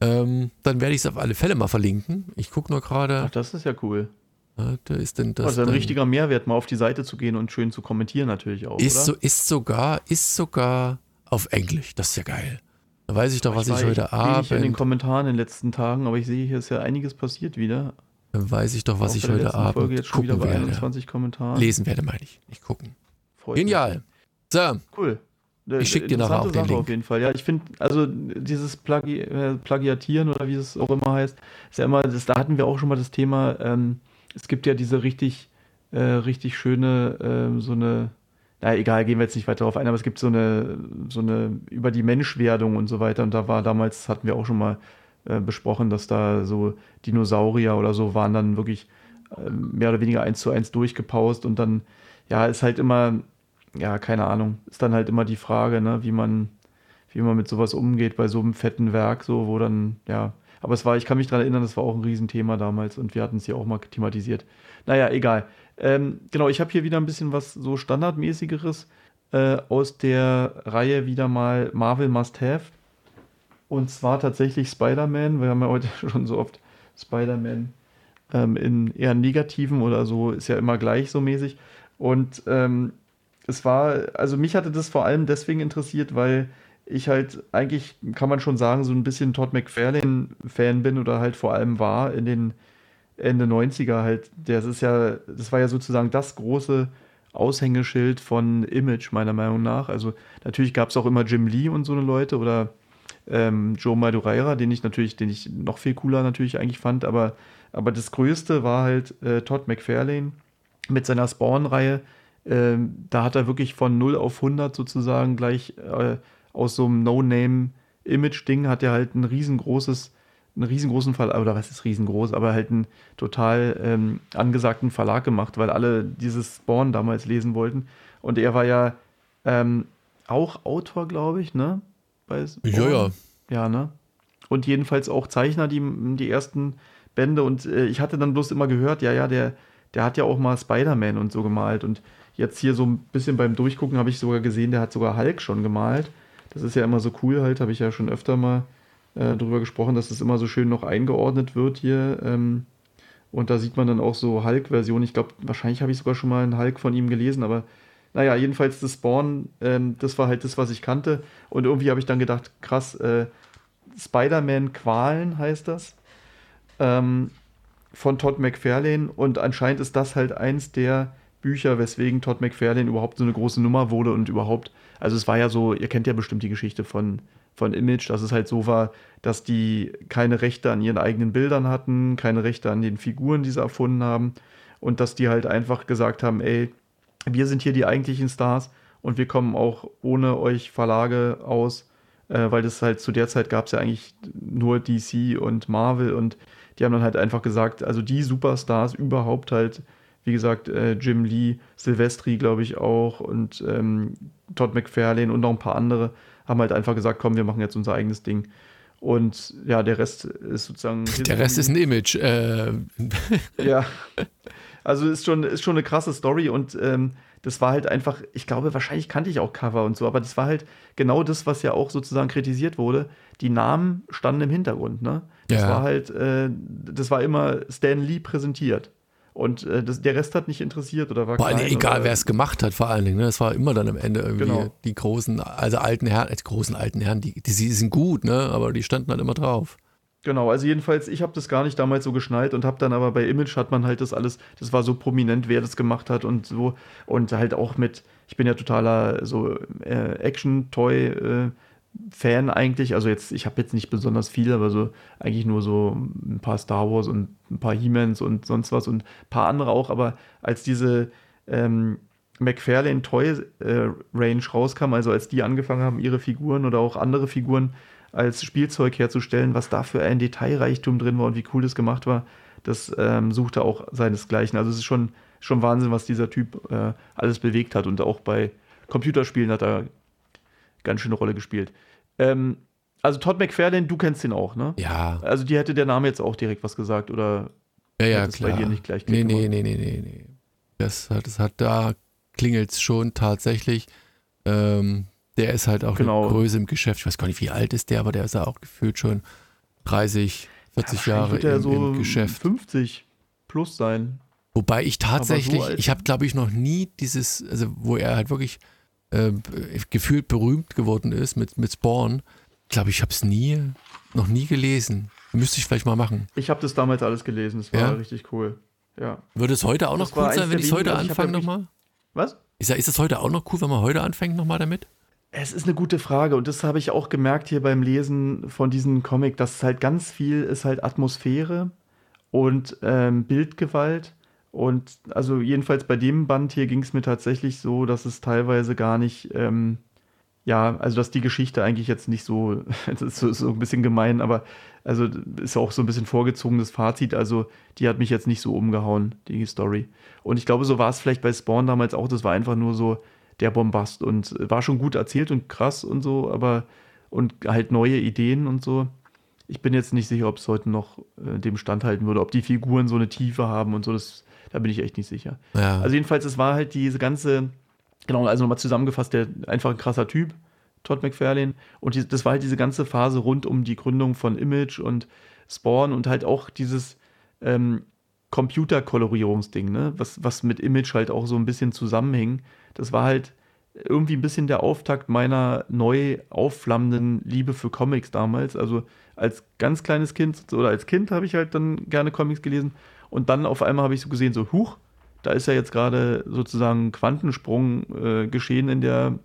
Ähm, dann werde ich es auf alle Fälle mal verlinken. Ich gucke nur gerade. Ach, das ist ja cool. Ja, da ist denn das also ein richtiger Mehrwert, mal auf die Seite zu gehen und schön zu kommentieren natürlich auch. Ist, so, ist sogar, ist sogar auf Englisch. Das ist ja geil. Da weiß ich doch, was ich, ich heute Abend. in den Kommentaren in den letzten Tagen, aber ich sehe, hier ist ja einiges passiert wieder. Dann weiß ich doch, was ich heute Abend Folge jetzt schon gucken wieder bei 21 Kommentaren. Lesen werde, meine ich. Nicht gucken. Freut Genial. So. Cool. Ich schicke dir nachher auch den Link. auf jeden Fall. Ja, ich finde, also dieses Plagi äh, Plagiatieren oder wie es auch immer heißt, ist ja immer, das, da hatten wir auch schon mal das Thema, ähm, es gibt ja diese richtig, äh, richtig schöne, äh, so eine, na egal, gehen wir jetzt nicht weiter darauf ein, aber es gibt so eine, so eine über die Menschwerdung und so weiter. Und da war damals, hatten wir auch schon mal äh, besprochen, dass da so Dinosaurier oder so waren dann wirklich äh, mehr oder weniger eins zu eins durchgepaust und dann, ja, ist halt immer, ja, keine Ahnung, ist dann halt immer die Frage, ne, wie man, wie man mit sowas umgeht bei so einem fetten Werk, so, wo dann, ja, aber es war, ich kann mich daran erinnern, das war auch ein Riesenthema damals und wir hatten es hier auch mal thematisiert. Naja, egal. Ähm, genau, ich habe hier wieder ein bisschen was so Standardmäßigeres äh, aus der Reihe wieder mal Marvel Must Have. Und zwar tatsächlich Spider-Man. Wir haben ja heute schon so oft Spider-Man ähm, in eher negativen oder so, ist ja immer gleich so mäßig. Und ähm, es war, also mich hatte das vor allem deswegen interessiert, weil ich halt eigentlich, kann man schon sagen, so ein bisschen Todd McFarlane-Fan bin oder halt vor allem war in den Ende 90er halt, das ist ja, das war ja sozusagen das große Aushängeschild von Image, meiner Meinung nach. Also natürlich gab es auch immer Jim Lee und so eine Leute oder ähm, Joe Madureira, den ich natürlich, den ich noch viel cooler natürlich eigentlich fand, aber, aber das Größte war halt äh, Todd McFarlane mit seiner Spawn-Reihe. Ähm, da hat er wirklich von 0 auf 100 sozusagen gleich äh, aus so einem No-Name-Image-Ding hat er halt ein riesengroßes einen riesengroßen Verlag, oder was ist riesengroß, aber halt einen total ähm, angesagten Verlag gemacht, weil alle dieses Spawn damals lesen wollten. Und er war ja ähm, auch Autor, glaube ich, ne? Bei ja, ja. Ja, ne? Und jedenfalls auch Zeichner, die, die ersten Bände. Und äh, ich hatte dann bloß immer gehört, ja, ja, der, der hat ja auch mal Spider-Man und so gemalt. Und jetzt hier so ein bisschen beim Durchgucken habe ich sogar gesehen, der hat sogar Hulk schon gemalt. Das ist ja immer so cool halt, habe ich ja schon öfter mal äh, darüber gesprochen, dass das immer so schön noch eingeordnet wird hier. Ähm, und da sieht man dann auch so Hulk-Versionen. Ich glaube, wahrscheinlich habe ich sogar schon mal einen Hulk von ihm gelesen, aber naja, jedenfalls das Spawn, ähm, das war halt das, was ich kannte. Und irgendwie habe ich dann gedacht, krass, äh, Spider-Man Qualen heißt das. Ähm, von Todd McFarlane und anscheinend ist das halt eins der Bücher, weswegen Todd McFarlane überhaupt so eine große Nummer wurde und überhaupt, also es war ja so, ihr kennt ja bestimmt die Geschichte von, von Image, dass es halt so war, dass die keine Rechte an ihren eigenen Bildern hatten, keine Rechte an den Figuren, die sie erfunden haben und dass die halt einfach gesagt haben, ey, wir sind hier die eigentlichen Stars und wir kommen auch ohne euch Verlage aus, äh, weil das halt zu der Zeit gab es ja eigentlich nur DC und Marvel und die haben dann halt einfach gesagt, also die Superstars überhaupt halt, wie gesagt, äh, Jim Lee, Silvestri, glaube ich auch und ähm, Todd McFarlane und noch ein paar andere haben halt einfach gesagt, komm, wir machen jetzt unser eigenes Ding. Und ja, der Rest ist sozusagen. Der Rest ist ein Image. Äh. ja. Also ist schon, ist schon eine krasse Story und ähm, das war halt einfach, ich glaube, wahrscheinlich kannte ich auch Cover und so, aber das war halt genau das, was ja auch sozusagen kritisiert wurde. Die Namen standen im Hintergrund, ne? Das ja. war halt, äh, das war immer Stan Lee präsentiert. Und äh, das, der Rest hat nicht interessiert oder war Vor allem egal, wer es gemacht hat, vor allen Dingen. Ne? Es war immer dann am Ende irgendwie genau. die großen, also alten Herren, die großen alten Herren, die, die, die sind gut, ne? aber die standen halt immer drauf. Genau, also jedenfalls, ich habe das gar nicht damals so geschnallt und habe dann aber bei Image hat man halt das alles, das war so prominent, wer das gemacht hat und so. Und halt auch mit, ich bin ja totaler so äh, Action-Toy- äh, Fan eigentlich. Also jetzt, ich habe jetzt nicht besonders viel, aber so eigentlich nur so ein paar Star Wars und ein paar He-Mans und sonst was und ein paar andere auch. Aber als diese ähm, McFarlane Toy äh, Range rauskam, also als die angefangen haben, ihre Figuren oder auch andere Figuren als Spielzeug herzustellen, was da für ein Detailreichtum drin war und wie cool das gemacht war, das ähm, suchte auch seinesgleichen. Also es ist schon, schon Wahnsinn, was dieser Typ äh, alles bewegt hat und auch bei Computerspielen hat er ganz schöne Rolle gespielt. Ähm, also Todd McFarlane, du kennst ihn auch, ne? Ja. Also dir hätte der Name jetzt auch direkt was gesagt oder ja, ja, klar. bei dir nicht gleich Nee, nee, nee, nee, nee, nee. Das hat, das hat da klingelt es schon tatsächlich. Ähm, der ist halt auch genau. eine Größe im Geschäft. Ich weiß gar nicht, wie alt ist der, aber der ist ja auch gefühlt schon 30, 40 ja, Jahre im, so im Geschäft. 50 plus sein. Wobei ich tatsächlich, so ich habe glaube ich noch nie dieses, also wo er halt wirklich äh, gefühlt berühmt geworden ist mit, mit Spawn, glaube ich, habe es nie, noch nie gelesen. Müsste ich vielleicht mal machen. Ich habe das damals alles gelesen, es war ja? richtig cool. Ja. Würde es heute auch noch cool sein, wenn ich es heute also anfange nochmal? Was? Ist, ist es heute auch noch cool, wenn man heute anfängt nochmal damit? Es ist eine gute Frage und das habe ich auch gemerkt hier beim Lesen von diesem Comic, dass halt ganz viel ist halt Atmosphäre und ähm, Bildgewalt und also jedenfalls bei dem Band hier ging es mir tatsächlich so, dass es teilweise gar nicht, ähm, ja, also dass die Geschichte eigentlich jetzt nicht so, das ist so, so ein bisschen gemein, aber also ist auch so ein bisschen vorgezogenes Fazit, also die hat mich jetzt nicht so umgehauen, die Story. Und ich glaube, so war es vielleicht bei Spawn damals auch, das war einfach nur so, der Bombast und war schon gut erzählt und krass und so, aber und halt neue Ideen und so. Ich bin jetzt nicht sicher, ob es heute noch äh, dem standhalten würde, ob die Figuren so eine Tiefe haben und so, das, da bin ich echt nicht sicher. Ja. Also jedenfalls, es war halt diese ganze, genau, also nochmal zusammengefasst, der einfach ein krasser Typ, Todd McFarlane. Und die, das war halt diese ganze Phase rund um die Gründung von Image und Spawn und halt auch dieses ähm, Computerkolorierungsding, ne? was, was mit Image halt auch so ein bisschen zusammenhing das war halt irgendwie ein bisschen der Auftakt meiner neu aufflammenden Liebe für Comics damals. Also als ganz kleines Kind oder als Kind habe ich halt dann gerne Comics gelesen und dann auf einmal habe ich so gesehen, so, huch, da ist ja jetzt gerade sozusagen Quantensprung äh, geschehen in der,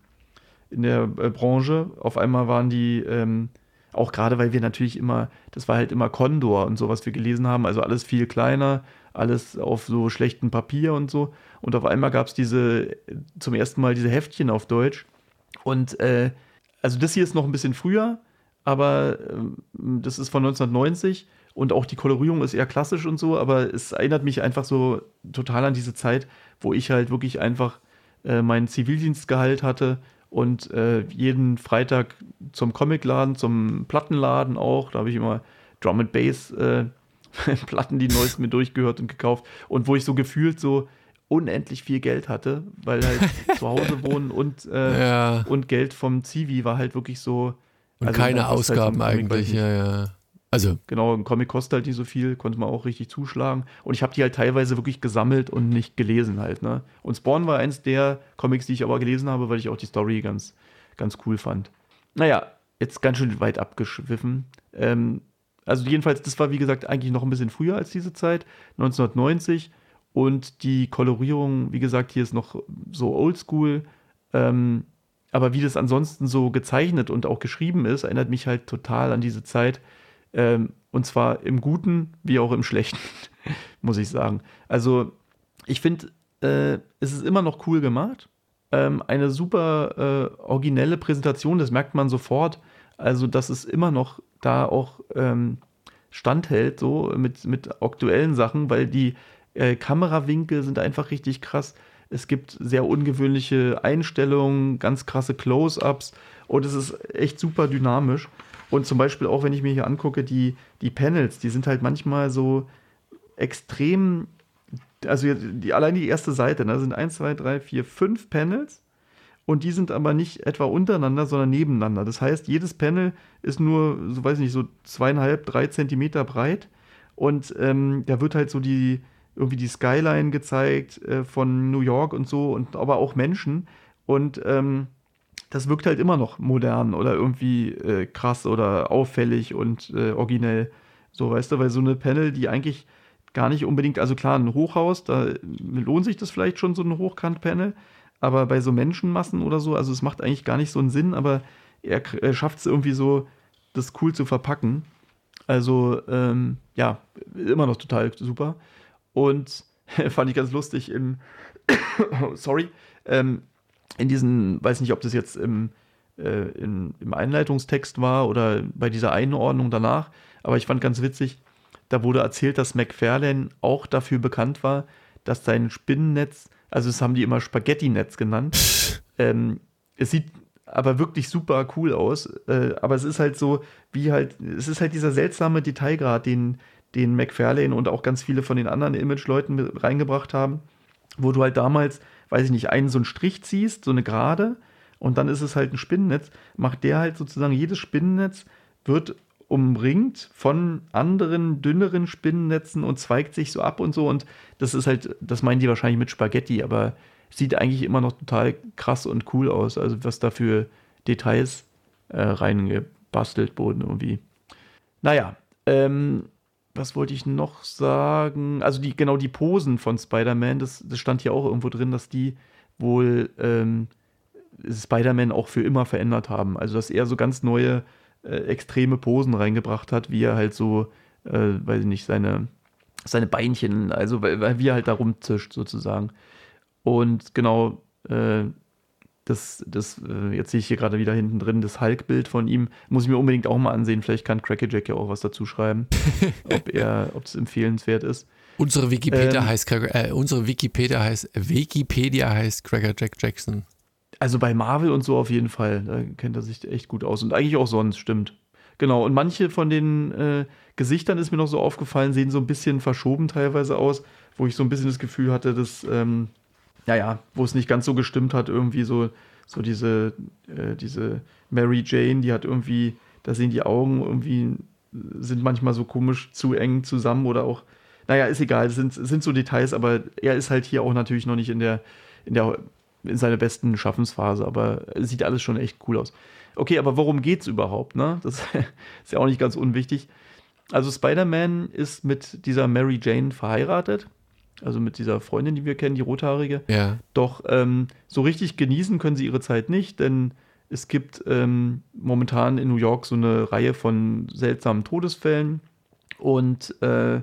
in der äh, Branche. Auf einmal waren die, ähm, auch gerade weil wir natürlich immer, das war halt immer Condor und so, was wir gelesen haben, also alles viel kleiner, alles auf so schlechtem Papier und so. Und auf einmal gab es diese, zum ersten Mal diese Heftchen auf Deutsch. Und äh, also das hier ist noch ein bisschen früher, aber äh, das ist von 1990 und auch die Kolorierung ist eher klassisch und so, aber es erinnert mich einfach so total an diese Zeit, wo ich halt wirklich einfach äh, meinen Zivildienstgehalt hatte und äh, jeden Freitag zum Comicladen, zum Plattenladen auch, da habe ich immer Drum and Bass äh, Platten, die neuesten mir durchgehört und gekauft und wo ich so gefühlt so unendlich viel Geld hatte, weil halt zu Hause wohnen und, äh, ja. und Geld vom Zivi war halt wirklich so. Und also keine Ausgaben halt eigentlich, ja, ja. Also. Genau, ein Comic kostet halt nicht so viel, konnte man auch richtig zuschlagen. Und ich habe die halt teilweise wirklich gesammelt und nicht gelesen halt, ne? Und Spawn war eins der Comics, die ich aber gelesen habe, weil ich auch die Story ganz, ganz cool fand. Naja, jetzt ganz schön weit abgeschwiffen. Ähm, also jedenfalls, das war wie gesagt eigentlich noch ein bisschen früher als diese Zeit, 1990. Und die Kolorierung, wie gesagt, hier ist noch so oldschool. Ähm, aber wie das ansonsten so gezeichnet und auch geschrieben ist, erinnert mich halt total an diese Zeit. Ähm, und zwar im Guten wie auch im Schlechten, muss ich sagen. Also, ich finde, äh, es ist immer noch cool gemacht. Ähm, eine super äh, originelle Präsentation, das merkt man sofort. Also, dass es immer noch da auch ähm, standhält, so mit, mit aktuellen Sachen, weil die äh, Kamerawinkel sind einfach richtig krass. Es gibt sehr ungewöhnliche Einstellungen, ganz krasse Close-ups und es ist echt super dynamisch. Und zum Beispiel auch, wenn ich mir hier angucke, die, die Panels, die sind halt manchmal so extrem, also die, allein die erste Seite, da ne, sind 1, 2, 3, 4, 5 Panels. Und die sind aber nicht etwa untereinander, sondern nebeneinander. Das heißt, jedes Panel ist nur, so weiß ich nicht, so zweieinhalb, drei Zentimeter breit. Und ähm, da wird halt so die, irgendwie die Skyline gezeigt äh, von New York und so und aber auch Menschen. Und ähm, das wirkt halt immer noch modern oder irgendwie äh, krass oder auffällig und äh, originell. So, weißt du, weil so eine Panel, die eigentlich gar nicht unbedingt, also klar, ein Hochhaus, da lohnt sich das vielleicht schon, so ein Hochkant-Panel, aber bei so Menschenmassen oder so, also es macht eigentlich gar nicht so einen Sinn, aber er, er schafft es irgendwie so, das cool zu verpacken. Also, ähm, ja, immer noch total super. Und fand ich ganz lustig im, sorry, ähm, in diesen, weiß nicht, ob das jetzt im, äh, in, im Einleitungstext war oder bei dieser Einordnung danach, aber ich fand ganz witzig, da wurde erzählt, dass McFarlane auch dafür bekannt war, dass sein Spinnennetz, also das haben die immer Spaghetti-Netz genannt, ähm, es sieht aber wirklich super cool aus, äh, aber es ist halt so, wie halt, es ist halt dieser seltsame Detailgrad, den, den McFarlane und auch ganz viele von den anderen Image-Leuten reingebracht haben, wo du halt damals weiß ich nicht, einen so einen Strich ziehst, so eine Gerade, und dann ist es halt ein Spinnennetz, macht der halt sozusagen, jedes Spinnennetz wird umringt von anderen, dünneren Spinnennetzen und zweigt sich so ab und so. Und das ist halt, das meinen die wahrscheinlich mit Spaghetti, aber sieht eigentlich immer noch total krass und cool aus. Also was da für Details äh, reingebastelt wurden irgendwie. Naja, ähm, was wollte ich noch sagen? Also die, genau die Posen von Spider-Man, das, das stand hier auch irgendwo drin, dass die wohl ähm, Spider-Man auch für immer verändert haben. Also dass er so ganz neue, äh, extreme Posen reingebracht hat, wie er halt so, äh, weiß ich nicht, seine, seine Beinchen, also wie er halt da rumzischt sozusagen. Und genau, äh, das, das, äh, jetzt sehe ich hier gerade wieder hinten drin das Hulk-Bild von ihm. Muss ich mir unbedingt auch mal ansehen. Vielleicht kann Crackerjack ja auch was dazu schreiben, ob er, ob es empfehlenswert ist. Unsere Wikipedia ähm, heißt äh, unsere Wikipedia heißt Wikipedia heißt Crackerjack Jackson. Also bei Marvel und so auf jeden Fall. Da kennt er sich echt gut aus. Und eigentlich auch sonst, stimmt. Genau. Und manche von den äh, Gesichtern ist mir noch so aufgefallen, sehen so ein bisschen verschoben teilweise aus, wo ich so ein bisschen das Gefühl hatte, dass ähm, naja, wo es nicht ganz so gestimmt hat, irgendwie so, so diese, äh, diese Mary Jane, die hat irgendwie, da sehen die Augen irgendwie, sind manchmal so komisch zu eng zusammen oder auch, naja, ist egal, es sind, sind so Details, aber er ist halt hier auch natürlich noch nicht in der, in der, in seiner besten Schaffensphase, aber sieht alles schon echt cool aus. Okay, aber worum geht's überhaupt, ne? Das ist ja auch nicht ganz unwichtig. Also Spider-Man ist mit dieser Mary Jane verheiratet also mit dieser Freundin, die wir kennen, die rothaarige. Ja. Doch ähm, so richtig genießen können sie ihre Zeit nicht, denn es gibt ähm, momentan in New York so eine Reihe von seltsamen Todesfällen. Und äh,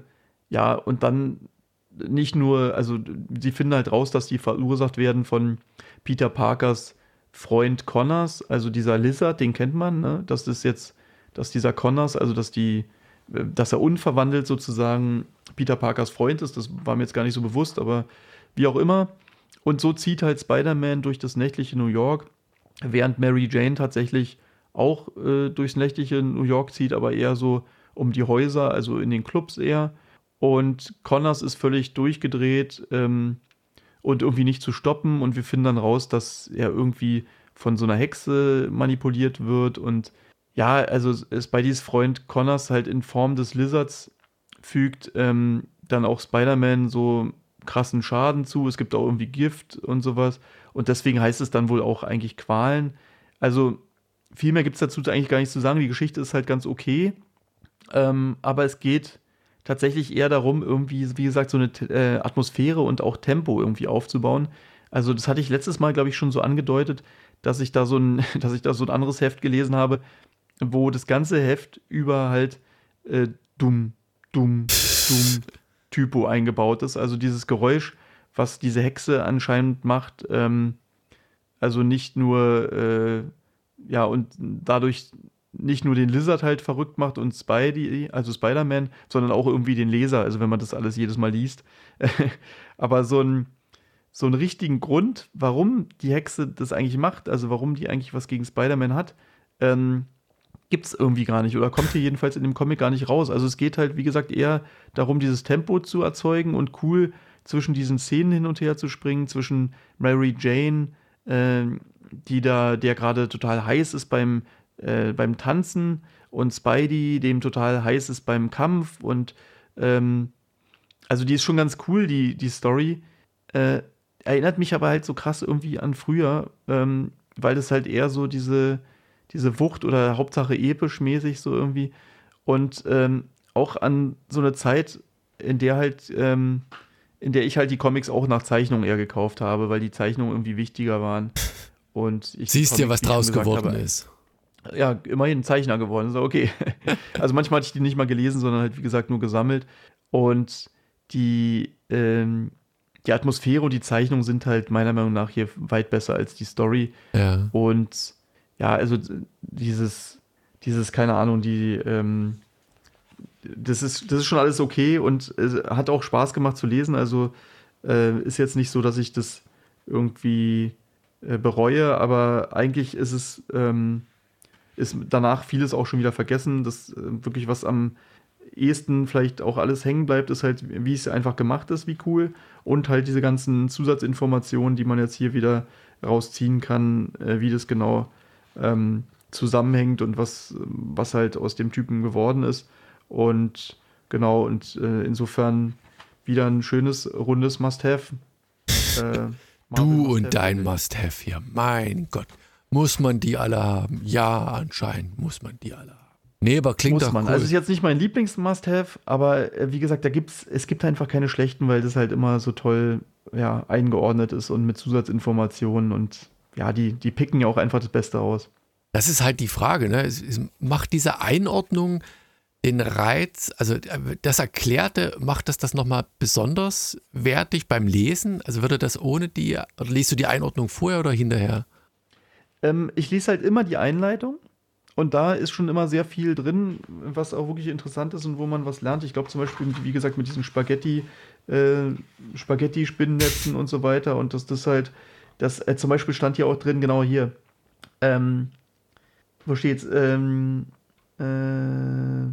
ja, und dann nicht nur, also sie finden halt raus, dass die verursacht werden von Peter Parkers Freund Connors, also dieser Lizard, den kennt man, ne? Das ist jetzt, dass dieser Connors, also dass die dass er unverwandelt sozusagen Peter Parkers Freund ist. Das war mir jetzt gar nicht so bewusst, aber wie auch immer. Und so zieht halt Spider-Man durch das nächtliche New York, während Mary Jane tatsächlich auch äh, durchs nächtliche New York zieht, aber eher so um die Häuser, also in den Clubs eher. Und Connors ist völlig durchgedreht ähm, und irgendwie nicht zu stoppen. Und wir finden dann raus, dass er irgendwie von so einer Hexe manipuliert wird und ja, also Spideys Freund Connors halt in Form des Lizards fügt ähm, dann auch Spider-Man so krassen Schaden zu. Es gibt auch irgendwie Gift und sowas. Und deswegen heißt es dann wohl auch eigentlich Qualen. Also viel mehr gibt es dazu eigentlich gar nicht zu sagen. Die Geschichte ist halt ganz okay. Ähm, aber es geht tatsächlich eher darum, irgendwie, wie gesagt, so eine äh, Atmosphäre und auch Tempo irgendwie aufzubauen. Also, das hatte ich letztes Mal, glaube ich, schon so angedeutet, dass ich da so ein, dass ich da so ein anderes Heft gelesen habe, wo das ganze Heft über halt äh, dumm, dumm, dumm Typo eingebaut ist. Also dieses Geräusch, was diese Hexe anscheinend macht, ähm, also nicht nur, äh, ja, und dadurch nicht nur den Lizard halt verrückt macht und Spidey, also Spider-Man, sondern auch irgendwie den Leser, also wenn man das alles jedes Mal liest. Aber so ein so einen richtigen Grund, warum die Hexe das eigentlich macht, also warum die eigentlich was gegen Spider-Man hat, ähm, gibt es irgendwie gar nicht oder kommt hier jedenfalls in dem Comic gar nicht raus. Also es geht halt, wie gesagt, eher darum, dieses Tempo zu erzeugen und cool zwischen diesen Szenen hin und her zu springen, zwischen Mary Jane, äh, die da, der gerade total heiß ist beim, äh, beim Tanzen und Spidey, dem total heiß ist beim Kampf und ähm, also die ist schon ganz cool, die, die Story. Äh, erinnert mich aber halt so krass irgendwie an früher, ähm, weil das halt eher so diese, diese Wucht oder Hauptsache episch mäßig so irgendwie und ähm, auch an so eine Zeit, in der halt, ähm, in der ich halt die Comics auch nach Zeichnung eher gekauft habe, weil die Zeichnungen irgendwie wichtiger waren. Und ich Siehst dir, was draus geworden habe, ist. Ja, immerhin ein Zeichner geworden, so okay. also manchmal hatte ich die nicht mal gelesen, sondern halt, wie gesagt, nur gesammelt. Und die, ähm, die Atmosphäre und die Zeichnung sind halt meiner Meinung nach hier weit besser als die Story. Ja. Und ja, also dieses, dieses, keine Ahnung, die, ähm, das ist, das ist schon alles okay und es hat auch Spaß gemacht zu lesen. Also äh, ist jetzt nicht so, dass ich das irgendwie äh, bereue, aber eigentlich ist es, ähm, ist danach vieles auch schon wieder vergessen. Das äh, wirklich was am ehesten vielleicht auch alles hängen bleibt, ist halt, wie es einfach gemacht ist, wie cool. Und halt diese ganzen Zusatzinformationen, die man jetzt hier wieder rausziehen kann, äh, wie das genau ähm, zusammenhängt und was, was halt aus dem Typen geworden ist. Und genau, und äh, insofern wieder ein schönes, rundes Must-Have. Äh, du und dein Must-Have hier, mein Gott. Muss man die alle haben? Ja, anscheinend muss man die alle haben. Nee, aber klingt Muss doch man. Cool. Also ist jetzt nicht mein Lieblings-Must-Have, aber äh, wie gesagt, da gibt's, es gibt einfach keine schlechten, weil das halt immer so toll ja, eingeordnet ist und mit Zusatzinformationen und ja, die, die picken ja auch einfach das Beste aus. Das ist halt die Frage, ne? Es, es macht diese Einordnung den Reiz, also das Erklärte, macht das das nochmal besonders wertig beim Lesen? Also würde das ohne die, oder liest du die Einordnung vorher oder hinterher? Ähm, ich lese halt immer die Einleitung und da ist schon immer sehr viel drin, was auch wirklich interessant ist und wo man was lernt. Ich glaube zum Beispiel, wie gesagt, mit diesen Spaghetti, äh, Spaghetti-Spinnnetzen und so weiter. Und dass das halt, das äh, zum Beispiel stand hier auch drin, genau hier. Ähm, wo steht's? Ähm, äh,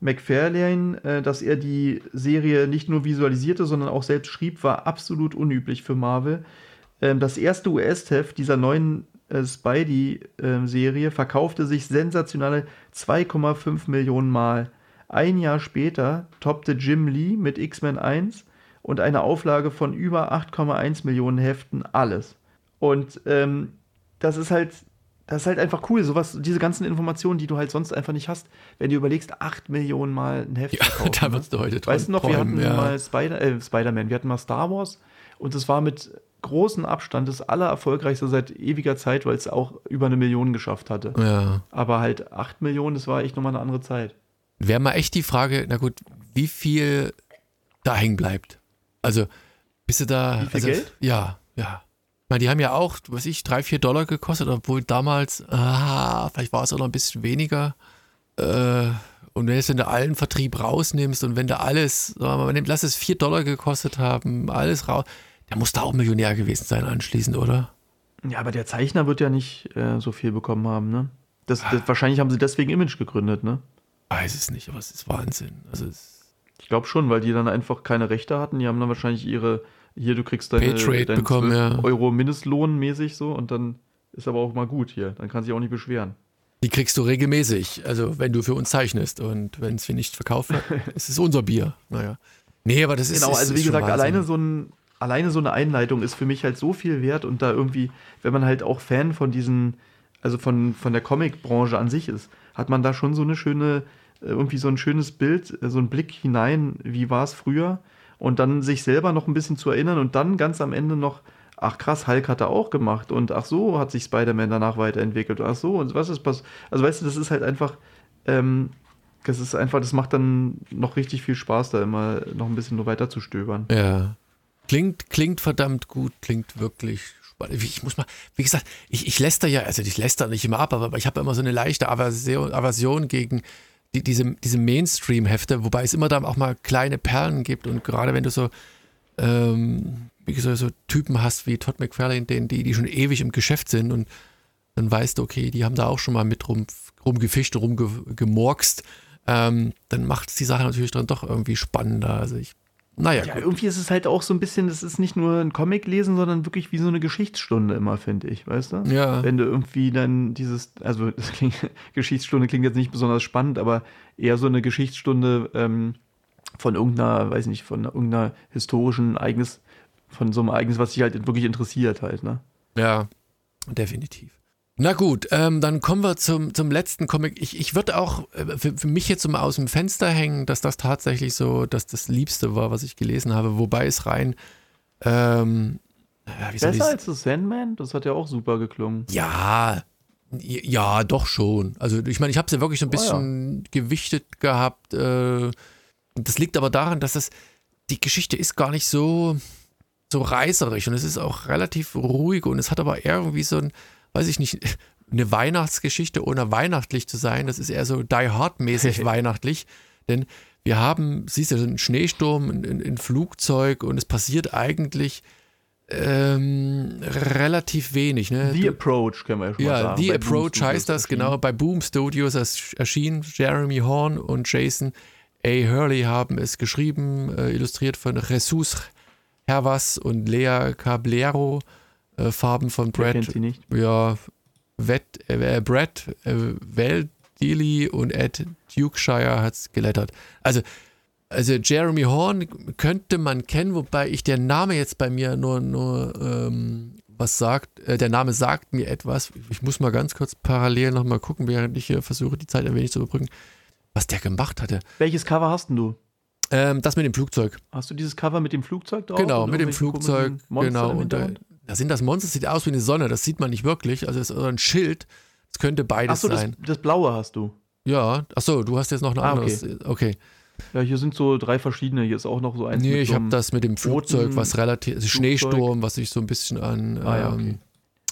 McFarlane, äh, dass er die Serie nicht nur visualisierte, sondern auch selbst schrieb, war absolut unüblich für Marvel. Ähm, das erste US-Heft dieser neuen äh, Spidey-Serie verkaufte sich sensationale 2,5 Millionen Mal. Ein Jahr später toppte Jim Lee mit X-Men 1 und einer Auflage von über 8,1 Millionen Heften alles. Und ähm, das ist halt, das ist halt einfach cool, sowas, diese ganzen Informationen, die du halt sonst einfach nicht hast, wenn du überlegst, 8 Millionen Mal ein Heft ja, verkaufen. Da wirst du heute Weißt du noch, wir hatten ja. mal Spider, äh, Spider-Man, wir hatten mal Star Wars und es war mit großen Abstand das allererfolgreichste seit ewiger Zeit, weil es auch über eine Million geschafft hatte. Ja. Aber halt 8 Millionen, das war echt nochmal eine andere Zeit. Wäre mal echt die Frage, na gut, wie viel da hängen bleibt. Also, bist du da. Wie viel also, Geld? Ja, ja. Ich meine, die haben ja auch, was ich, drei, vier Dollar gekostet, obwohl damals, ah, vielleicht war es auch noch ein bisschen weniger. Äh, und wenn du allen Vertrieb rausnimmst und wenn du alles, sagen wir mal, lass es vier Dollar gekostet haben, alles raus, der muss da auch Millionär gewesen sein anschließend, oder? Ja, aber der Zeichner wird ja nicht äh, so viel bekommen haben, ne? Das, das, wahrscheinlich haben sie deswegen Image gegründet, ne? Weiß es nicht, aber es ist Wahnsinn. Also es ich glaube schon, weil die dann einfach keine Rechte hatten. Die haben dann wahrscheinlich ihre, hier, du kriegst deine, deinen bekommen, ja. Euro Mindestlohn mäßig so und dann ist aber auch mal gut hier. Dann kann sich auch nicht beschweren. Die kriegst du regelmäßig, also wenn du für uns zeichnest und wenn es wir nicht verkauft wird, ist es unser Bier. Naja. Nee, aber das ist. Genau, also ist, wie gesagt, alleine so ein, alleine so eine Einleitung ist für mich halt so viel wert und da irgendwie, wenn man halt auch Fan von diesen, also von, von der Comic-Branche an sich ist, hat man da schon so eine schöne, irgendwie so ein schönes Bild, äh, so einen Blick hinein, wie war es früher und dann sich selber noch ein bisschen zu erinnern und dann ganz am Ende noch, ach krass, Hulk hat er auch gemacht und ach so hat sich Spider-Man danach weiterentwickelt, ach so und was ist passiert. Also weißt du, das ist halt einfach, ähm, das ist einfach, das macht dann noch richtig viel Spaß, da immer noch ein bisschen nur weiter zu stöbern. Ja. Klingt, klingt verdammt gut, klingt wirklich spannend. Ich muss mal, wie gesagt, ich, ich läster ja, also ich läster nicht immer ab, aber ich habe immer so eine leichte Aversion, Aversion gegen die, diese, diese Mainstream-Hefte, wobei es immer da auch mal kleine Perlen gibt und gerade wenn du so, ähm, wie gesagt, so Typen hast wie Todd McFarlane, die, die schon ewig im Geschäft sind und dann weißt du, okay, die haben da auch schon mal mit rum, rumgefischt, rumgemorkst, ähm, dann macht es die Sache natürlich dann doch irgendwie spannender. Also ich naja, ja, irgendwie ist es halt auch so ein bisschen, das ist nicht nur ein Comic lesen, sondern wirklich wie so eine Geschichtsstunde immer, finde ich, weißt du? Ja. Wenn du irgendwie dann dieses, also das klingt, Geschichtsstunde klingt jetzt nicht besonders spannend, aber eher so eine Geschichtsstunde ähm, von irgendeiner, weiß nicht, von irgendeiner historischen Ereignis, von so einem Ereignis, was dich halt wirklich interessiert halt, ne? Ja, definitiv. Na gut, ähm, dann kommen wir zum, zum letzten Comic. Ich, ich würde auch äh, für, für, mich jetzt mal aus dem Fenster hängen, dass das tatsächlich so, dass das Liebste war, was ich gelesen habe, wobei es rein. Ähm, Besser als das Sandman? Das hat ja auch super geklungen. Ja, ja, doch schon. Also ich meine, ich habe es ja wirklich so ein bisschen oh ja. gewichtet gehabt. Äh, das liegt aber daran, dass das die Geschichte ist gar nicht so so reißerisch und es ist auch relativ ruhig und es hat aber irgendwie so ein weiß ich nicht, eine Weihnachtsgeschichte ohne weihnachtlich zu sein. Das ist eher so Die Hard-mäßig weihnachtlich. Denn wir haben, siehst du, einen Schneesturm, ein, ein Flugzeug und es passiert eigentlich ähm, relativ wenig. Ne? The Approach, können wir schon ja, mal sagen. The Approach heißt das, erschienen. genau. Bei Boom Studios erschienen. Jeremy Horn und Jason A. Hurley haben es geschrieben, äh, illustriert von Jesus Hervas und Lea Cablero äh, Farben von Brad. kennt sie nicht. Ja, Wett, äh, Brad äh, Veldili und Ed Dukeshire hat es gelettert. Also, also Jeremy Horn könnte man kennen, wobei ich der Name jetzt bei mir nur, nur ähm, was sagt. Äh, der Name sagt mir etwas. Ich muss mal ganz kurz parallel nochmal gucken, während ich hier versuche, die Zeit ein wenig zu überbrücken, was der gemacht hatte. Welches Cover hast denn du? Ähm, das mit dem Flugzeug. Hast du dieses Cover mit dem Flugzeug drauf? Genau, mit dem Flugzeug. Genau. Und da, sind das Monster, sieht aus wie eine Sonne, das sieht man nicht wirklich. Also es ist ein Schild. Es könnte beides Ach so, sein. Das, das Blaue hast du. Ja, achso, du hast jetzt noch ein ah, anderes. Okay. okay. Ja, hier sind so drei verschiedene. Hier ist auch noch so eins. Nee, ich so habe das mit dem Flugzeug, was relativ. Also Schneesturm, was sich so ein bisschen an. Ah, ja, okay. Ähm,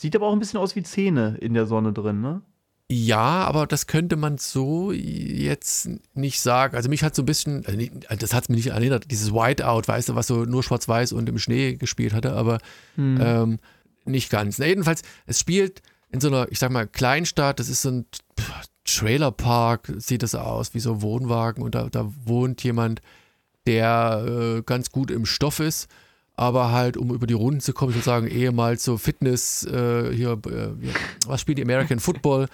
Sieht aber auch ein bisschen aus wie Zähne in der Sonne drin, ne? Ja, aber das könnte man so jetzt nicht sagen. Also mich hat so ein bisschen, also das hat es mir nicht erinnert, dieses Whiteout, weißt du, was so nur schwarz-weiß und im Schnee gespielt hatte, aber hm. ähm, nicht ganz. Na, jedenfalls, es spielt in so einer, ich sag mal, Kleinstadt, das ist so ein Trailerpark, sieht das aus, wie so ein Wohnwagen und da, da wohnt jemand, der äh, ganz gut im Stoff ist aber halt, um über die Runden zu kommen, sozusagen ehemals so Fitness, äh, hier, äh, was spielt die American Football,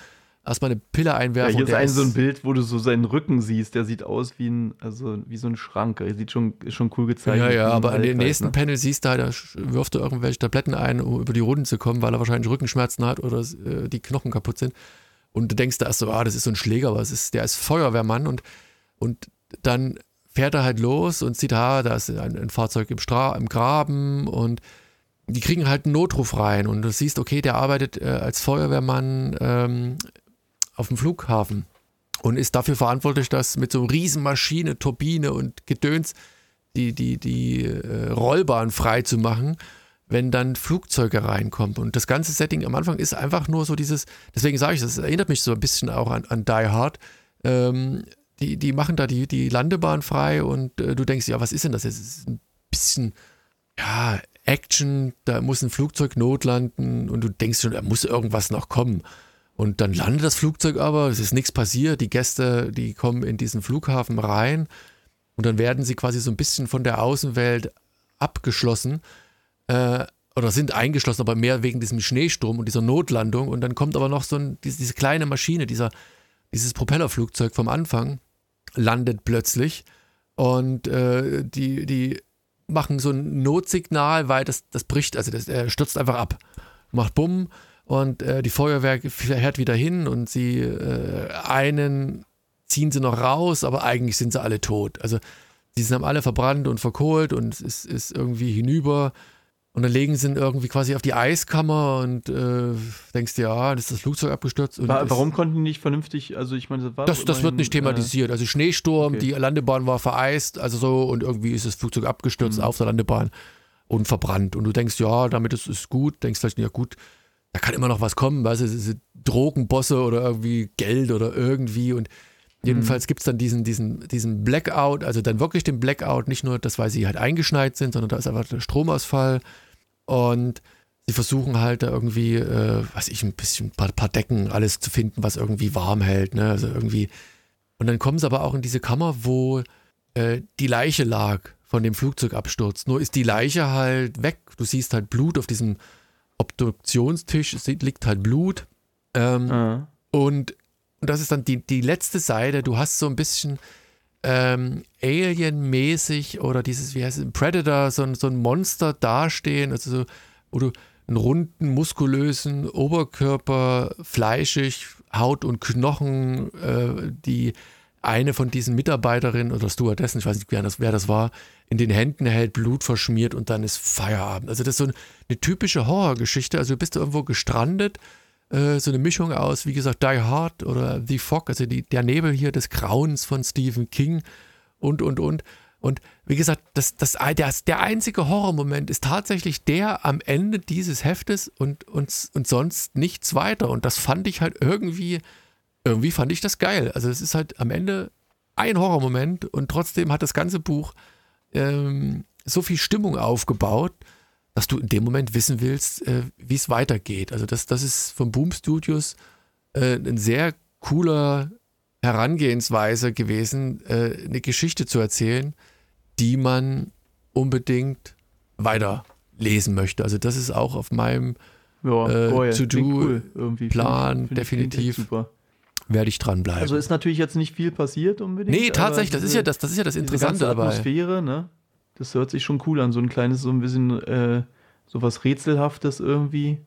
erstmal eine Pille einwerfen. Ja, hier ist ein so ein Bild, wo du so seinen Rücken siehst. Der sieht aus wie ein, also wie so ein Schrank. Er sieht schon, ist schon cool gezeichnet. Ja, ja, aber in dem nächsten ne? Panel siehst du halt, da wirft er irgendwelche Tabletten ein, um über die Runden zu kommen, weil er wahrscheinlich Rückenschmerzen hat oder äh, die Knochen kaputt sind. Und du denkst da erst so, ah, das ist so ein Schläger, aber es ist, der ist Feuerwehrmann und, und dann fährt er halt los und sieht, ah, da ist ein, ein Fahrzeug im, Stra im Graben und die kriegen halt einen Notruf rein und du siehst, okay, der arbeitet äh, als Feuerwehrmann ähm, auf dem Flughafen und ist dafür verantwortlich, dass mit so Riesenmaschine, Turbine und Gedöns die, die, die äh, Rollbahn frei zu machen, wenn dann Flugzeuge reinkommen. Und das ganze Setting am Anfang ist einfach nur so dieses, deswegen sage ich, das erinnert mich so ein bisschen auch an, an Die Hard. Ähm, die, die machen da die, die Landebahn frei und äh, du denkst, ja, was ist denn das jetzt? Es ist ein bisschen, ja, Action, da muss ein Flugzeug notlanden und du denkst schon, da muss irgendwas noch kommen. Und dann landet das Flugzeug aber, es ist nichts passiert, die Gäste, die kommen in diesen Flughafen rein und dann werden sie quasi so ein bisschen von der Außenwelt abgeschlossen äh, oder sind eingeschlossen, aber mehr wegen diesem Schneesturm und dieser Notlandung. Und dann kommt aber noch so ein, diese, diese kleine Maschine, dieser, dieses Propellerflugzeug vom Anfang landet plötzlich. Und äh, die, die machen so ein Notsignal, weil das, das bricht, also das, er stürzt einfach ab, macht Bumm und äh, die Feuerwehr fährt wieder hin und sie äh, einen ziehen sie noch raus, aber eigentlich sind sie alle tot. Also die sind alle verbrannt und verkohlt und es ist, ist irgendwie hinüber. Und dann legen sie ihn irgendwie quasi auf die Eiskammer und äh, denkst dir, ja, das ist das Flugzeug abgestürzt. War, warum konnten die nicht vernünftig, also ich meine, das war. Das, das wird nicht thematisiert. Äh, also Schneesturm, okay. die Landebahn war vereist, also so, und irgendwie ist das Flugzeug abgestürzt mhm. auf der Landebahn und verbrannt. Und du denkst, ja, damit ist es gut, denkst vielleicht, ja gut, da kann immer noch was kommen, weißt du, Drogenbosse oder irgendwie Geld oder irgendwie und Jedenfalls mhm. gibt es dann diesen, diesen, diesen Blackout, also dann wirklich den Blackout, nicht nur das, weil sie halt eingeschneit sind, sondern da ist einfach der Stromausfall. Und sie versuchen halt da irgendwie, äh, weiß ich, ein bisschen, ein paar, paar, Decken, alles zu finden, was irgendwie warm hält. Ne? Also irgendwie. Und dann kommen sie aber auch in diese Kammer, wo äh, die Leiche lag von dem Flugzeugabsturz. Nur ist die Leiche halt weg. Du siehst halt Blut auf diesem Obduktionstisch, es liegt halt Blut. Ähm, mhm. Und und das ist dann die, die letzte Seite, du hast so ein bisschen ähm, Alien-mäßig oder dieses, wie heißt es, Predator, so, so ein Monster dastehen, also so, wo du einen runden, muskulösen Oberkörper, fleischig, Haut und Knochen, äh, die eine von diesen Mitarbeiterinnen oder Stewardessen, ich weiß nicht, wer das, wer das war, in den Händen hält, Blut verschmiert und dann ist Feierabend. Also das ist so eine, typische Horrorgeschichte. Also du bist irgendwo gestrandet äh, so eine Mischung aus, wie gesagt, Die Hard oder The Fog, also die, der Nebel hier des Grauens von Stephen King und, und, und. Und wie gesagt, das, das, der, der einzige Horrormoment ist tatsächlich der am Ende dieses Heftes und, und, und sonst nichts weiter. Und das fand ich halt irgendwie, irgendwie fand ich das geil. Also es ist halt am Ende ein Horrormoment und trotzdem hat das ganze Buch ähm, so viel Stimmung aufgebaut dass du in dem Moment wissen willst, äh, wie es weitergeht. Also das, das ist von Boom Studios äh, ein sehr cooler Herangehensweise gewesen, äh, eine Geschichte zu erzählen, die man unbedingt weiterlesen möchte. Also das ist auch auf meinem ja, äh, To-Do-Plan cool. definitiv. Werde ich dranbleiben. Also ist natürlich jetzt nicht viel passiert unbedingt. Nee, tatsächlich, das ist ja das, das ist ja das Interessante dabei. Atmosphäre, ne? Das hört sich schon cool an, so ein kleines, so ein bisschen äh, so was Rätselhaftes irgendwie.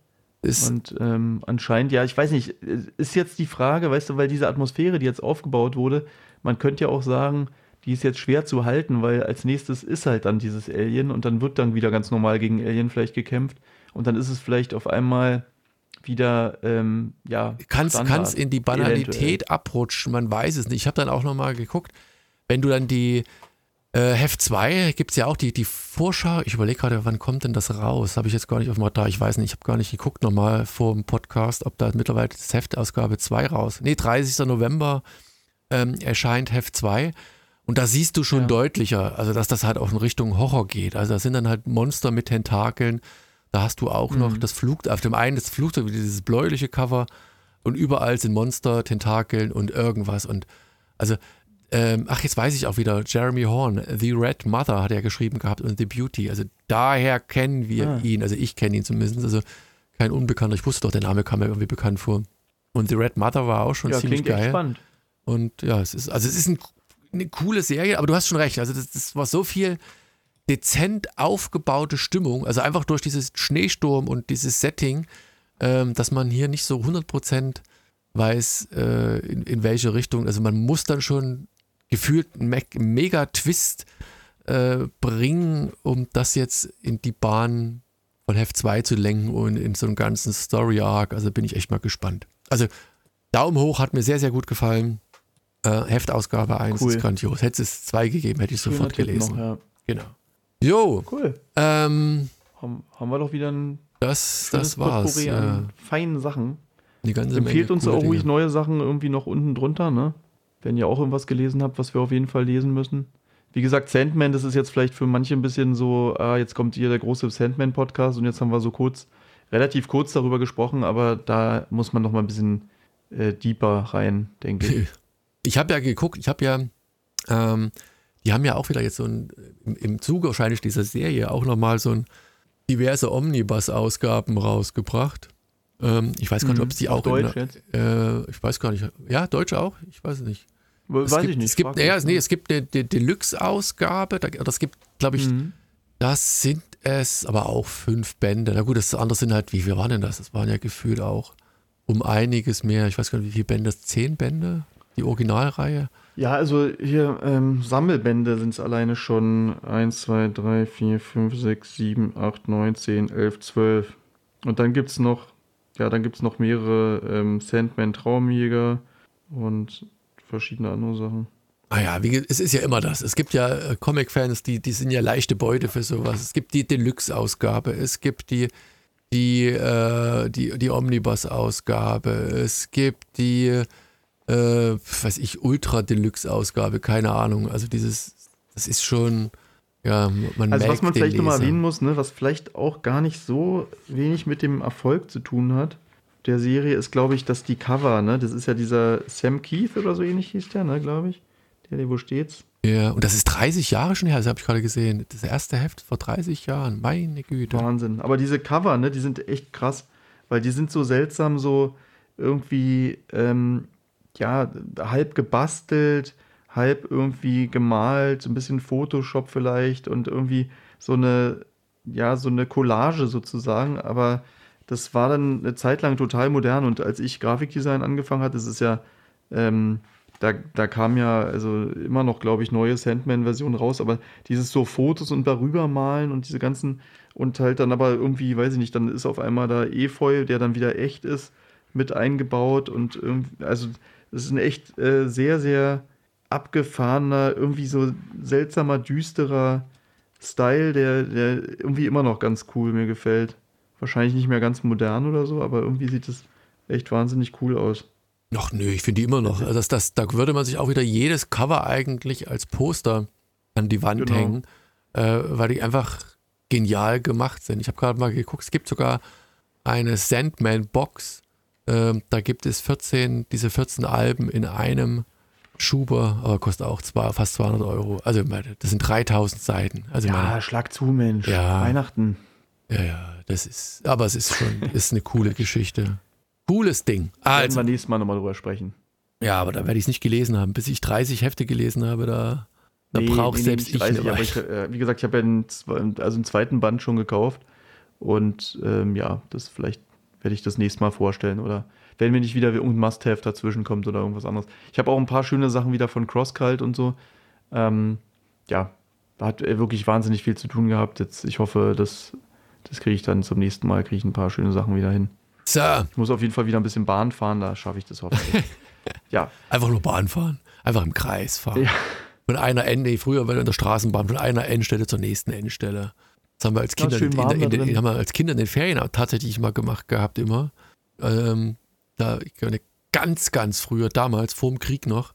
Ist und ähm, anscheinend, ja, ich weiß nicht, ist jetzt die Frage, weißt du, weil diese Atmosphäre, die jetzt aufgebaut wurde, man könnte ja auch sagen, die ist jetzt schwer zu halten, weil als nächstes ist halt dann dieses Alien und dann wird dann wieder ganz normal gegen Alien vielleicht gekämpft und dann ist es vielleicht auf einmal wieder, ähm, ja. Kann es in die Banalität eventuell. abrutschen, man weiß es nicht. Ich habe dann auch nochmal geguckt, wenn du dann die, äh, Heft 2 gibt es ja auch die, die Vorschau. Ich überlege gerade, wann kommt denn das raus? Habe ich jetzt gar nicht auf dem Radar. Ich weiß nicht, ich habe gar nicht geguckt nochmal vor dem Podcast, ob da mittlerweile das Heft Ausgabe 2 raus. Nee, 30. November ähm, erscheint Heft 2. Und da siehst du schon ja. deutlicher, also dass das halt auch in Richtung Horror geht. Also da sind dann halt Monster mit Tentakeln. Da hast du auch mhm. noch das Flugzeug, auf dem einen das Flugzeug, dieses bläuliche Cover und überall sind Monster, Tentakeln und irgendwas. Und also ähm, ach, jetzt weiß ich auch wieder, Jeremy Horn, The Red Mother hat er geschrieben gehabt und The Beauty. Also daher kennen wir ah. ihn, also ich kenne ihn zumindest, also kein Unbekannter. Ich wusste doch, der Name kam mir irgendwie bekannt vor. Und The Red Mother war auch schon ja, ziemlich geil. Spannend. Und ja, es ist, also es ist ein, eine coole Serie, aber du hast schon recht. Also das, das war so viel dezent aufgebaute Stimmung, also einfach durch dieses Schneesturm und dieses Setting, ähm, dass man hier nicht so 100% weiß, äh, in, in welche Richtung. Also man muss dann schon gefühlt einen Mega-Twist äh, bringen, um das jetzt in die Bahn von Heft 2 zu lenken und in so einen ganzen Story-Arc. Also bin ich echt mal gespannt. Also Daumen hoch, hat mir sehr, sehr gut gefallen. Äh, Heftausgabe 1 cool. ist grandios. Hätte es 2 gegeben, hätte ich sofort gelesen. Noch, ja. Genau. Jo. Cool. Ähm, haben, haben wir doch wieder ein das, das war's. An feinen Sachen. Die ganze Empfehlt Menge uns auch ruhig neue Sachen irgendwie noch unten drunter, ne? wenn ihr auch irgendwas gelesen habt, was wir auf jeden Fall lesen müssen. Wie gesagt, Sandman, das ist jetzt vielleicht für manche ein bisschen so, ah, jetzt kommt hier der große Sandman-Podcast und jetzt haben wir so kurz, relativ kurz darüber gesprochen, aber da muss man noch mal ein bisschen äh, deeper rein, denke ich. Ich habe ja geguckt, ich habe ja, ähm, die haben ja auch wieder jetzt so ein, im, im Zuge wahrscheinlich dieser Serie auch nochmal so ein diverse Omnibus-Ausgaben rausgebracht. Ähm, ich weiß gar nicht, ob es die auch Deutsch in? Äh, ich weiß gar nicht. Ja, Deutsch auch? Ich weiß es nicht. Weiß es gibt, ich nicht. Es gibt, ja, nee, es gibt eine, eine Deluxe-Ausgabe, das gibt, glaube ich, mhm. das sind es aber auch fünf Bände. Na gut, das andere sind halt, wie viel waren denn das? Das waren ja gefühlt auch um einiges mehr. Ich weiß gar nicht, wie viele Bände, zehn Bände? Die Originalreihe? Ja, also hier ähm, Sammelbände sind es alleine schon 1, 2, 3, 4, 5, 6, 7, 8, 9, 10, 11, 12. Und dann gibt es noch, ja, dann gibt es noch mehrere ähm, Sandman Traumjäger und verschiedene andere Sachen. Ah ja, wie, es ist ja immer das. Es gibt ja äh, Comic-Fans, die, die sind ja leichte Beute für sowas. Es gibt die Deluxe-Ausgabe, es gibt die, die, äh, die, die Omnibus-Ausgabe, es gibt die, äh, weiß ich, Ultra-Deluxe-Ausgabe, keine Ahnung. Also dieses, das ist schon, ja, man Also was man vielleicht nochmal erwähnen muss, ne, was vielleicht auch gar nicht so wenig mit dem Erfolg zu tun hat, der Serie ist, glaube ich, dass die Cover, ne, das ist ja dieser Sam Keith oder so ähnlich hieß der, ne, glaube ich der, wo steht's? Ja, und das ist 30 Jahre schon her, das habe ich gerade gesehen. Das erste Heft vor 30 Jahren, meine Güte. Wahnsinn. Aber diese Cover, ne, die sind echt krass, weil die sind so seltsam, so irgendwie, ähm, ja, halb gebastelt, halb irgendwie gemalt, ein bisschen Photoshop vielleicht und irgendwie so eine, ja, so eine Collage sozusagen, aber das war dann eine Zeit lang total modern und als ich Grafikdesign angefangen hatte, das ist ja, ähm, da, da kam ja also immer noch, glaube ich, neue Sandman-Versionen raus, aber dieses so Fotos und darüber malen und diese ganzen und halt dann aber irgendwie, weiß ich nicht, dann ist auf einmal da Efeu, der dann wieder echt ist, mit eingebaut und irgendwie, also es ist ein echt äh, sehr, sehr abgefahrener, irgendwie so seltsamer, düsterer Style, der, der irgendwie immer noch ganz cool mir gefällt. Wahrscheinlich nicht mehr ganz modern oder so, aber irgendwie sieht es echt wahnsinnig cool aus. Ach nö, ich finde die immer noch. Also das, das, da würde man sich auch wieder jedes Cover eigentlich als Poster an die Wand genau. hängen, äh, weil die einfach genial gemacht sind. Ich habe gerade mal geguckt, es gibt sogar eine Sandman-Box. Äh, da gibt es 14, diese 14 Alben in einem Schuber, aber kostet auch zwei, fast 200 Euro. Also das sind 3000 Seiten. Also ja, meine, schlag zu, Mensch. Ja, Weihnachten. Ja, ja, das ist, aber es ist schon, ist eine coole Geschichte. Cooles Ding. Also, werden wir nächstes Mal nochmal drüber sprechen. Ja, aber da werde ich es nicht gelesen haben. Bis ich 30 Hefte gelesen habe, da, da nee, brauche nee, selbst nee, ich 30, aber ich, äh, Wie gesagt, ich habe ja einen, also einen zweiten Band schon gekauft. Und ähm, ja, das vielleicht werde ich das nächste Mal vorstellen. Oder wenn mir nicht wieder irgendein Must-Have dazwischen kommt oder irgendwas anderes. Ich habe auch ein paar schöne Sachen wieder von Crosscult und so. Ähm, ja, hat wirklich wahnsinnig viel zu tun gehabt. Jetzt, ich hoffe, das, das kriege ich dann zum nächsten Mal, kriege ich ein paar schöne Sachen wieder hin. So. Ich muss auf jeden Fall wieder ein bisschen Bahn fahren, da schaffe ich das hoffentlich. ja. Einfach nur Bahn fahren. Einfach im Kreis fahren. Ja. Von einer Ende, früher war in der Straßenbahn, von einer Endstelle zur nächsten Endstelle. Das haben wir als Kinder, in, in, in, in, haben wir als Kinder in den Ferien tatsächlich mal gemacht gehabt, immer. Ähm, da, eine ganz, ganz früher, damals, vor dem Krieg noch,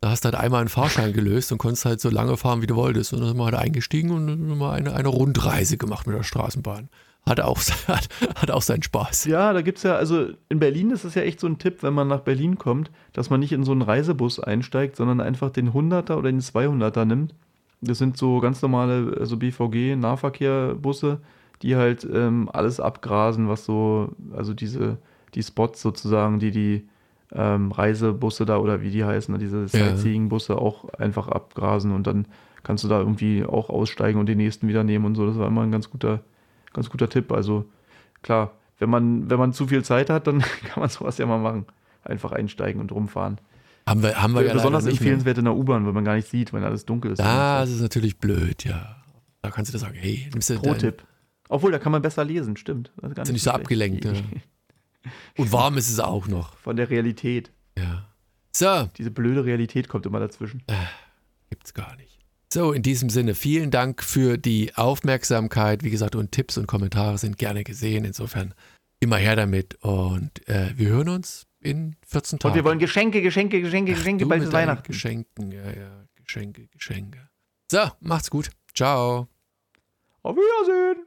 da hast du halt einmal einen Fahrschein gelöst und konntest halt so lange fahren, wie du wolltest. Und dann sind wir halt eingestiegen und mal eine, eine Rundreise gemacht mit der Straßenbahn hat auch, hat, hat auch seinen Spaß. Ja, da gibt es ja, also in Berlin ist es ja echt so ein Tipp, wenn man nach Berlin kommt, dass man nicht in so einen Reisebus einsteigt, sondern einfach den 100er oder den 200er nimmt. Das sind so ganz normale, also BVG-Nahverkehrbusse, die halt ähm, alles abgrasen, was so, also diese, die Spots sozusagen, die die ähm, Reisebusse da oder wie die heißen, diese Sightseeing-Busse auch einfach abgrasen und dann kannst du da irgendwie auch aussteigen und den nächsten wieder nehmen und so. Das war immer ein ganz guter, ganz guter Tipp. Also klar, wenn man, wenn man zu viel Zeit hat, dann kann man sowas ja mal machen. Einfach einsteigen und rumfahren. Haben wir, haben wir ja Besonders empfehlenswert in der U-Bahn, weil man gar nicht sieht, wenn alles dunkel ist. Das ist natürlich blöd, ja. Da kannst du dir sagen, hey, nimmst du Pro-Tipp. Obwohl, da kann man besser lesen, stimmt. Das ist, gar nicht, nicht so abgelenkt. Ja. Und warm ist es auch noch. Von der Realität. Ja. So. Diese blöde Realität kommt immer dazwischen. Äh, gibt's gar nicht. So, in diesem Sinne, vielen Dank für die Aufmerksamkeit. Wie gesagt, und Tipps und Kommentare sind gerne gesehen. Insofern immer her damit. Und äh, wir hören uns in 14 Tagen. Und wir wollen Geschenke, Geschenke, Geschenke, Geschenke, bald ist Weihnachten. Geschenken, ja, ja. Geschenke, Geschenke. So, macht's gut. Ciao. Auf Wiedersehen.